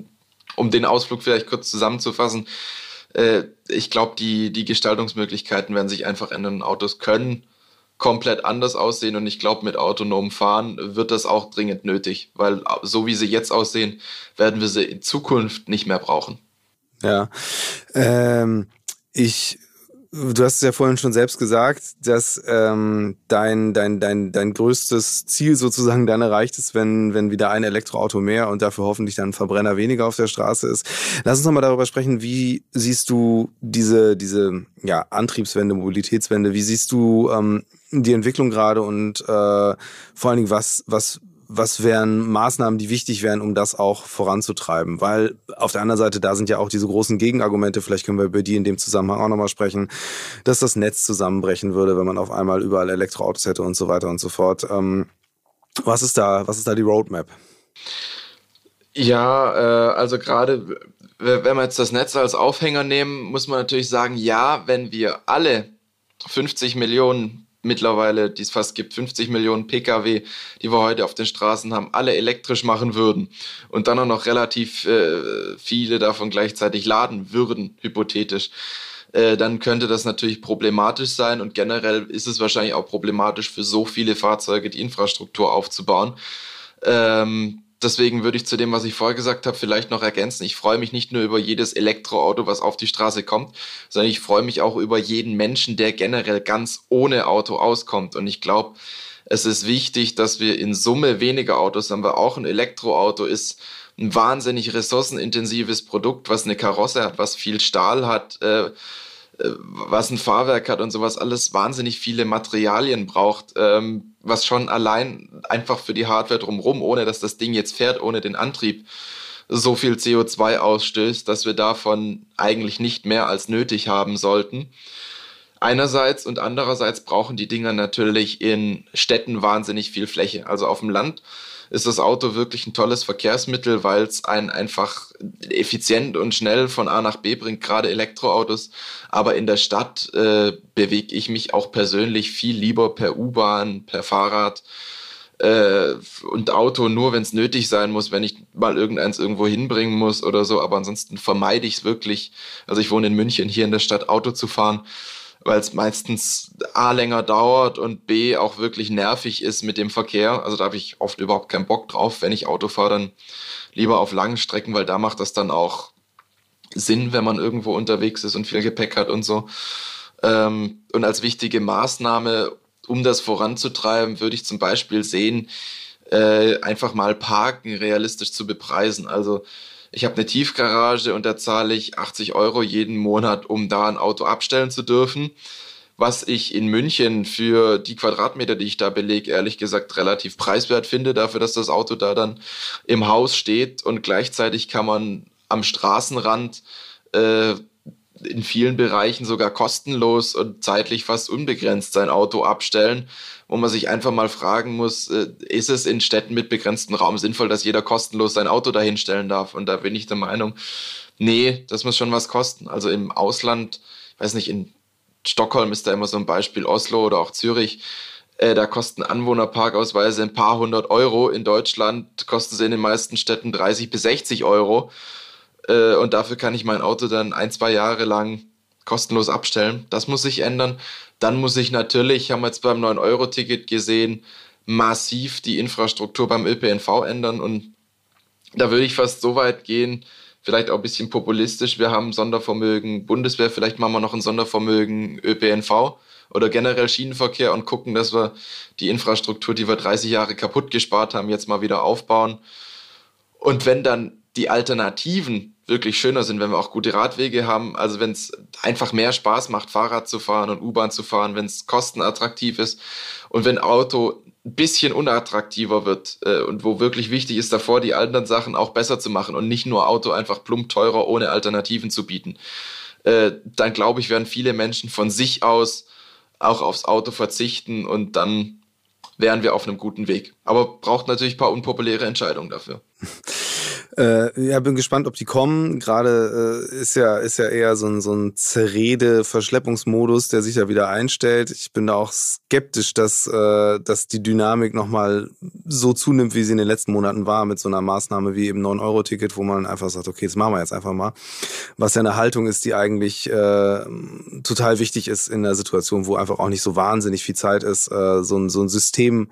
um den Ausflug vielleicht kurz zusammenzufassen, äh, ich glaube, die, die Gestaltungsmöglichkeiten werden sich einfach ändern. Autos können komplett anders aussehen und ich glaube, mit autonomem Fahren wird das auch dringend nötig, weil so wie sie jetzt aussehen, werden wir sie in Zukunft nicht mehr brauchen. Ja, ähm, ich Du hast es ja vorhin schon selbst gesagt, dass ähm, dein, dein, dein, dein größtes Ziel sozusagen dann erreicht ist, wenn, wenn wieder ein Elektroauto mehr und dafür hoffentlich dann ein Verbrenner weniger auf der Straße ist. Lass uns nochmal darüber sprechen, wie siehst du diese, diese ja, Antriebswende, Mobilitätswende, wie siehst du ähm, die Entwicklung gerade und äh, vor allen Dingen, was, was was wären Maßnahmen, die wichtig wären, um das auch voranzutreiben? Weil auf der anderen Seite, da sind ja auch diese großen Gegenargumente, vielleicht können wir über die in dem Zusammenhang auch nochmal sprechen, dass das Netz zusammenbrechen würde, wenn man auf einmal überall Elektroautos hätte und so weiter und so fort. Ähm, was ist da, was ist da die Roadmap? Ja, äh, also gerade wenn wir jetzt das Netz als Aufhänger nehmen, muss man natürlich sagen, ja, wenn wir alle 50 Millionen mittlerweile, die es fast gibt, 50 Millionen Pkw, die wir heute auf den Straßen haben, alle elektrisch machen würden und dann auch noch relativ äh, viele davon gleichzeitig laden würden, hypothetisch, äh, dann könnte das natürlich problematisch sein und generell ist es wahrscheinlich auch problematisch für so viele Fahrzeuge die Infrastruktur aufzubauen. Ähm, deswegen würde ich zu dem, was ich vorher gesagt habe, vielleicht noch ergänzen. Ich freue mich nicht nur über jedes Elektroauto, was auf die Straße kommt, sondern ich freue mich auch über jeden Menschen, der generell ganz ohne Auto auskommt. Und ich glaube, es ist wichtig, dass wir in Summe weniger Autos haben, weil auch ein Elektroauto ist ein wahnsinnig ressourcenintensives Produkt, was eine Karosse hat, was viel Stahl hat, äh, äh, was ein Fahrwerk hat und sowas alles wahnsinnig viele Materialien braucht, ähm, was schon allein einfach für die Hardware drumherum, ohne dass das Ding jetzt fährt, ohne den Antrieb, so viel CO2 ausstößt, dass wir davon eigentlich nicht mehr als nötig haben sollten. Einerseits und andererseits brauchen die Dinger natürlich in Städten wahnsinnig viel Fläche. Also auf dem Land ist das Auto wirklich ein tolles Verkehrsmittel, weil es einen einfach effizient und schnell von A nach B bringt, gerade Elektroautos. Aber in der Stadt äh, bewege ich mich auch persönlich viel lieber per U-Bahn, per Fahrrad äh, und Auto nur, wenn es nötig sein muss, wenn ich mal irgendeins irgendwo hinbringen muss oder so. Aber ansonsten vermeide ich es wirklich. Also ich wohne in München, hier in der Stadt Auto zu fahren weil es meistens A länger dauert und B auch wirklich nervig ist mit dem Verkehr. Also da habe ich oft überhaupt keinen Bock drauf, wenn ich Auto fahre, dann lieber auf langen Strecken, weil da macht das dann auch Sinn, wenn man irgendwo unterwegs ist und viel Gepäck hat und so. Ähm, und als wichtige Maßnahme, um das voranzutreiben, würde ich zum Beispiel sehen, äh, einfach mal Parken realistisch zu bepreisen. Also ich habe eine Tiefgarage und da zahle ich 80 Euro jeden Monat, um da ein Auto abstellen zu dürfen. Was ich in München für die Quadratmeter, die ich da belege, ehrlich gesagt relativ preiswert finde, dafür, dass das Auto da dann im Haus steht und gleichzeitig kann man am Straßenrand äh, in vielen Bereichen sogar kostenlos und zeitlich fast unbegrenzt sein Auto abstellen wo man sich einfach mal fragen muss, äh, ist es in Städten mit begrenztem Raum sinnvoll, dass jeder kostenlos sein Auto dahinstellen darf? Und da bin ich der Meinung, nee, das muss schon was kosten. Also im Ausland, ich weiß nicht, in Stockholm ist da immer so ein Beispiel, Oslo oder auch Zürich, äh, da kosten Anwohnerparkausweise ein paar hundert Euro. In Deutschland kosten sie in den meisten Städten 30 bis 60 Euro. Äh, und dafür kann ich mein Auto dann ein, zwei Jahre lang kostenlos abstellen. Das muss sich ändern. Dann muss ich natürlich, haben wir jetzt beim 9-Euro-Ticket gesehen, massiv die Infrastruktur beim ÖPNV ändern. Und da würde ich fast so weit gehen, vielleicht auch ein bisschen populistisch. Wir haben Sondervermögen Bundeswehr, vielleicht machen wir noch ein Sondervermögen ÖPNV oder generell Schienenverkehr und gucken, dass wir die Infrastruktur, die wir 30 Jahre kaputt gespart haben, jetzt mal wieder aufbauen. Und wenn dann die Alternativen wirklich schöner sind, wenn wir auch gute Radwege haben. Also wenn es einfach mehr Spaß macht, Fahrrad zu fahren und U-Bahn zu fahren, wenn es kostenattraktiv ist und wenn Auto ein bisschen unattraktiver wird äh, und wo wirklich wichtig ist, davor die anderen Sachen auch besser zu machen und nicht nur Auto einfach plump teurer ohne Alternativen zu bieten. äh, dann glaube ich, werden viele Menschen von sich aus auch aufs Auto verzichten und dann wären wir auf einem guten Weg. Aber braucht natürlich ein paar unpopuläre Entscheidungen dafür. Äh, ja, bin gespannt, ob die kommen. Gerade äh, ist ja ist ja eher so ein so ein zerrede Verschleppungsmodus, der sich ja wieder einstellt. Ich bin da auch skeptisch, dass äh, dass die Dynamik nochmal so zunimmt, wie sie in den letzten Monaten war, mit so einer Maßnahme wie eben 9 Euro Ticket, wo man einfach sagt, okay, das machen wir jetzt einfach mal. Was ja eine Haltung ist, die eigentlich äh, total wichtig ist in der Situation, wo einfach auch nicht so wahnsinnig viel Zeit ist, äh, so ein so ein System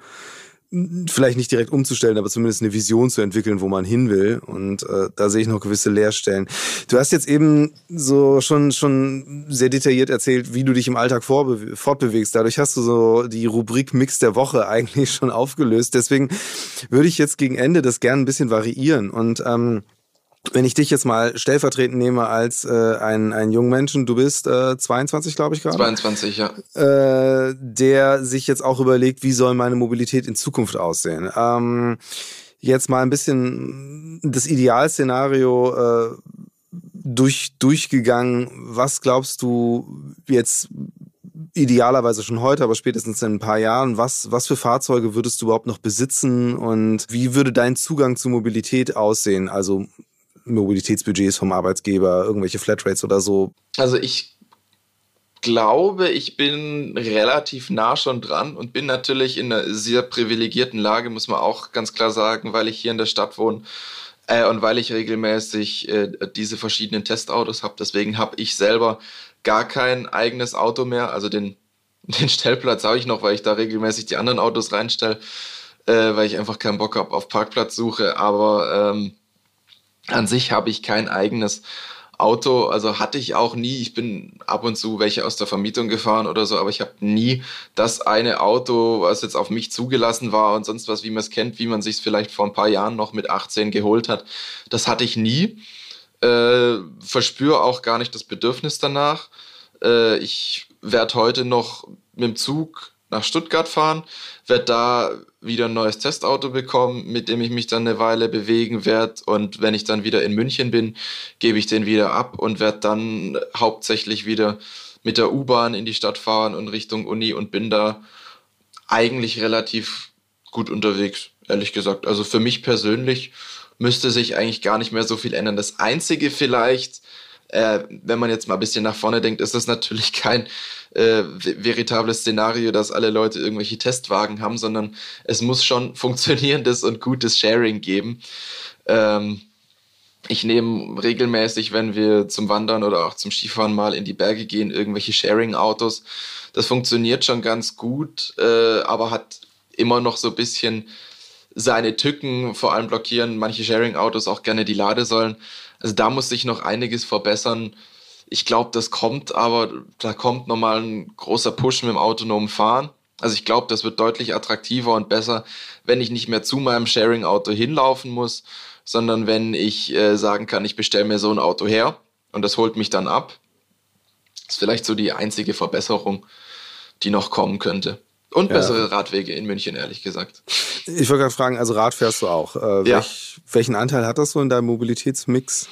vielleicht nicht direkt umzustellen, aber zumindest eine Vision zu entwickeln, wo man hin will. Und äh, da sehe ich noch gewisse Leerstellen. Du hast jetzt eben so schon schon sehr detailliert erzählt, wie du dich im Alltag fortbewegst. Dadurch hast du so die Rubrik Mix der Woche eigentlich schon aufgelöst. Deswegen würde ich jetzt gegen Ende das gerne ein bisschen variieren und ähm, wenn ich dich jetzt mal stellvertretend nehme als äh, ein, ein jungen Menschen, du bist äh, 22, glaube ich gerade. 22, ja. Äh, der sich jetzt auch überlegt, wie soll meine Mobilität in Zukunft aussehen. Ähm, jetzt mal ein bisschen das Idealszenario äh, durch, durchgegangen. Was glaubst du jetzt idealerweise schon heute, aber spätestens in ein paar Jahren, was, was für Fahrzeuge würdest du überhaupt noch besitzen und wie würde dein Zugang zu Mobilität aussehen? Also Mobilitätsbudgets vom Arbeitsgeber, irgendwelche Flatrates oder so? Also ich glaube, ich bin relativ nah schon dran und bin natürlich in einer sehr privilegierten Lage, muss man auch ganz klar sagen, weil ich hier in der Stadt wohne äh, und weil ich regelmäßig äh, diese verschiedenen Testautos habe. Deswegen habe ich selber gar kein eigenes Auto mehr. Also den, den Stellplatz habe ich noch, weil ich da regelmäßig die anderen Autos reinstelle, äh, weil ich einfach keinen Bock habe auf Parkplatzsuche. Aber ähm, an sich habe ich kein eigenes Auto, also hatte ich auch nie. Ich bin ab und zu welche aus der Vermietung gefahren oder so, aber ich habe nie das eine Auto, was jetzt auf mich zugelassen war und sonst was, wie man es kennt, wie man sich es vielleicht vor ein paar Jahren noch mit 18 geholt hat. Das hatte ich nie. Äh, verspüre auch gar nicht das Bedürfnis danach. Äh, ich werde heute noch mit dem Zug nach Stuttgart fahren, werde da wieder ein neues Testauto bekommen, mit dem ich mich dann eine Weile bewegen werde. Und wenn ich dann wieder in München bin, gebe ich den wieder ab und werde dann hauptsächlich wieder mit der U-Bahn in die Stadt fahren und Richtung Uni und bin da eigentlich relativ gut unterwegs, ehrlich gesagt. Also für mich persönlich müsste sich eigentlich gar nicht mehr so viel ändern. Das Einzige vielleicht, äh, wenn man jetzt mal ein bisschen nach vorne denkt, ist das natürlich kein äh, veritables Szenario, dass alle Leute irgendwelche Testwagen haben, sondern es muss schon funktionierendes und gutes Sharing geben. Ähm, ich nehme regelmäßig, wenn wir zum Wandern oder auch zum Skifahren mal in die Berge gehen, irgendwelche Sharing-Autos. Das funktioniert schon ganz gut, äh, aber hat immer noch so ein bisschen seine Tücken. Vor allem blockieren manche Sharing-Autos auch gerne die Ladesäulen. Also da muss sich noch einiges verbessern. Ich glaube, das kommt, aber da kommt nochmal ein großer Push mit dem autonomen Fahren. Also ich glaube, das wird deutlich attraktiver und besser, wenn ich nicht mehr zu meinem Sharing-Auto hinlaufen muss, sondern wenn ich äh, sagen kann, ich bestelle mir so ein Auto her und das holt mich dann ab. Das ist vielleicht so die einzige Verbesserung, die noch kommen könnte. Und ja. bessere Radwege in München, ehrlich gesagt. Ich wollte gerade fragen, also Rad fährst du auch. Äh, ja. welch, welchen Anteil hat das so in deinem Mobilitätsmix?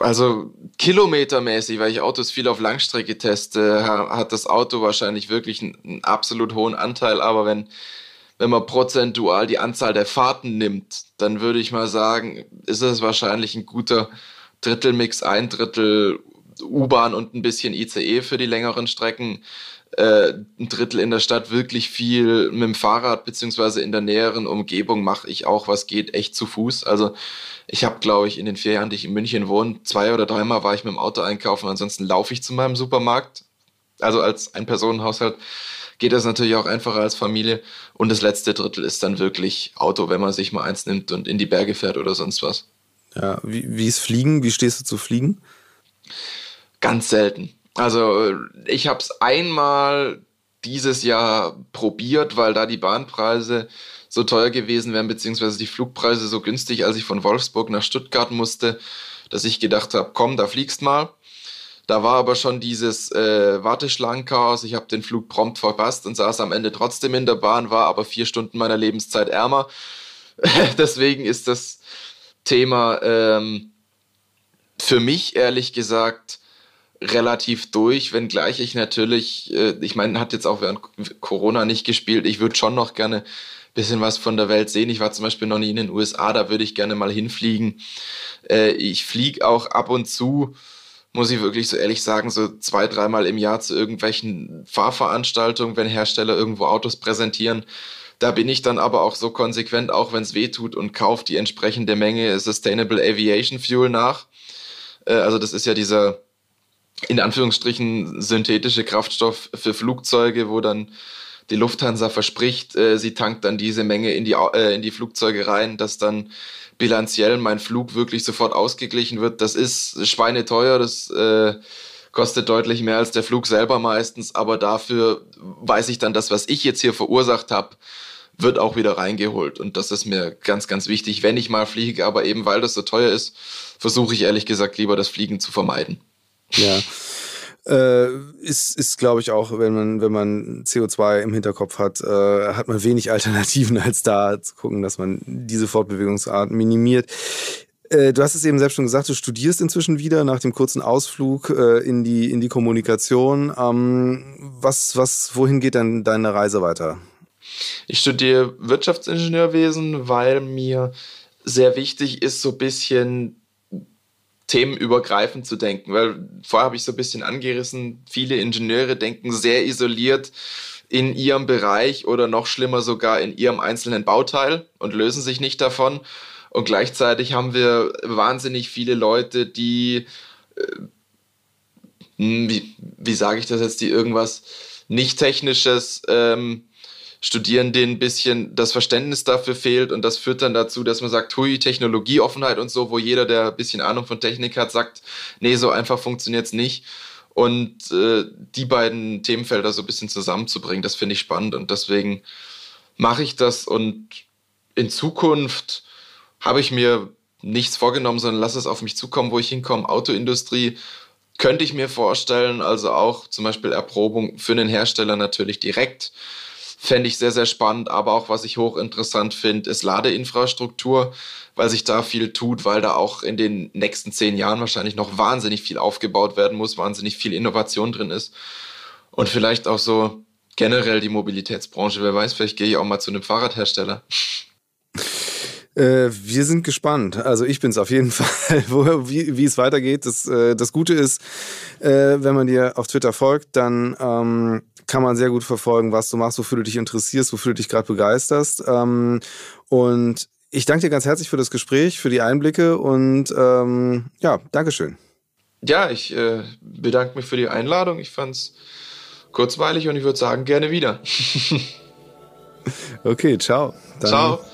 Also kilometermäßig, weil ich Autos viel auf Langstrecke teste, hat das Auto wahrscheinlich wirklich einen, absolut hohen Anteil. Aber wenn, wenn man prozentual die Anzahl der Fahrten nimmt, dann würde ich mal sagen, ist es wahrscheinlich ein guter Drittelmix, ein Drittel U-Bahn und ein bisschen ICE für die längeren Strecken äh, ein Drittel in der Stadt wirklich viel mit dem Fahrrad, beziehungsweise in der näheren Umgebung mache ich auch, was geht, echt zu Fuß. Also ich habe, glaube ich, in den vier Jahren, die ich in München wohne, zwei oder dreimal war ich mit dem Auto einkaufen, ansonsten laufe ich zu meinem Supermarkt. Also als Ein-Personen-Haushalt geht das natürlich auch einfacher als Familie. Und das letzte Drittel ist dann wirklich Auto, wenn man sich mal eins nimmt und in die Berge fährt oder sonst was. Ja, wie, wie ist Fliegen? Wie stehst du zu Fliegen? Ganz selten. Also ich habe es einmal dieses Jahr probiert, weil da die Bahnpreise so teuer gewesen wären, beziehungsweise die Flugpreise so günstig, als ich von Wolfsburg nach Stuttgart musste, dass ich gedacht habe, komm, da fliegst mal. Da war aber schon dieses äh, Warteschlangenchaos. Ich habe den Flug prompt verpasst und saß am Ende trotzdem in der Bahn, war aber vier Stunden meiner Lebenszeit ärmer. Deswegen ist das Thema ähm, für mich ehrlich gesagt relativ durch, wenngleich ich natürlich, äh, ich meine, hat jetzt auch während Corona nicht gespielt. Ich würde schon noch gerne ein bisschen was von der Welt sehen. Ich war zum Beispiel noch nie in den USA, da würde ich gerne mal hinfliegen. Äh, ich fliege auch ab und zu, muss ich wirklich so ehrlich sagen, so zwei, dreimal im Jahr zu irgendwelchen Fahrveranstaltungen, wenn Hersteller irgendwo Autos präsentieren. Da bin ich dann aber auch so konsequent, auch wenn es weh tut und kaufe die entsprechende Menge Sustainable Aviation Fuel nach. Äh, also das ist ja dieser in Anführungsstrichen synthetische Kraftstoff für Flugzeuge, wo dann die Lufthansa verspricht, äh, sie tankt dann diese Menge in die, äh, in die Flugzeuge rein, dass dann bilanziell mein Flug wirklich sofort ausgeglichen wird. Das ist schweineteuer, das äh, kostet deutlich mehr als der Flug selber meistens, aber dafür weiß ich dann, das, was ich jetzt hier verursacht habe, wird auch wieder reingeholt. Und das ist mir ganz, ganz wichtig, wenn ich mal fliege. Aber eben weil das so teuer ist, versuche ich ehrlich gesagt lieber das Fliegen zu vermeiden. Ja. Äh, ist, ist glaube ich, auch, wenn man, wenn man CO2 im Hinterkopf hat, äh, hat man wenig Alternativen, als da zu gucken, dass man diese Fortbewegungsart minimiert. Äh, du hast es eben selbst schon gesagt, du studierst inzwischen wieder nach dem kurzen Ausflug äh, in, die, in die Kommunikation. Ähm, was, was, wohin geht denn deine Reise weiter? Ich studiere Wirtschaftsingenieurwesen, weil mir sehr wichtig ist, so ein bisschen themenübergreifend zu denken, weil vorher habe ich so ein bisschen angerissen, viele Ingenieure denken sehr isoliert in ihrem Bereich oder noch schlimmer sogar in ihrem einzelnen Bauteil und lösen sich nicht davon. Und gleichzeitig haben wir wahnsinnig viele Leute, die, äh, hm, wie, wie sage ich das jetzt, die irgendwas nicht technisches ähm, studieren, denen ein bisschen das Verständnis dafür fehlt. Und das führt dann dazu, dass man sagt, hui, Technologieoffenheit und so, wo jeder, der ein bisschen Ahnung von Technik hat, sagt, nee, so einfach funktioniert es nicht. Und äh, die beiden Themenfelder so ein bisschen zusammenzubringen, das finde ich spannend. Und deswegen mache ich das. Und in Zukunft habe ich mir nichts vorgenommen, sondern lass es auf mich zukommen, wo ich hinkomme. Autoindustrie könnte ich mir vorstellen, also auch zum Beispiel Erprobung für den Hersteller natürlich direkt fände ich sehr, sehr spannend. Aber auch, was ich hochinteressant finde, ist Ladeinfrastruktur, weil sich da viel tut, weil da auch in den nächsten zehn Jahren wahrscheinlich noch wahnsinnig viel aufgebaut werden muss, wahnsinnig viel Innovation drin ist. Und vielleicht auch so generell die Mobilitätsbranche. Wer weiß, vielleicht gehe ich auch mal zu einem Fahrradhersteller. Äh, wir sind gespannt. Also ich bin es auf jeden Fall, wo, wie, wie es weitergeht. Das, äh, das Gute ist, äh, wenn man dir auf Twitter folgt, dann ähm, kann man sehr gut verfolgen, was du machst, wofür du dich interessierst, wofür du dich gerade begeisterst. Ähm, und ich danke dir ganz herzlich für das Gespräch, für die Einblicke und ähm, ja, Dankeschön. Ja, ich äh, bedanke mich für die Einladung. Ich fand es kurzweilig und ich würde sagen, gerne wieder. okay, ciao. Dann ciao.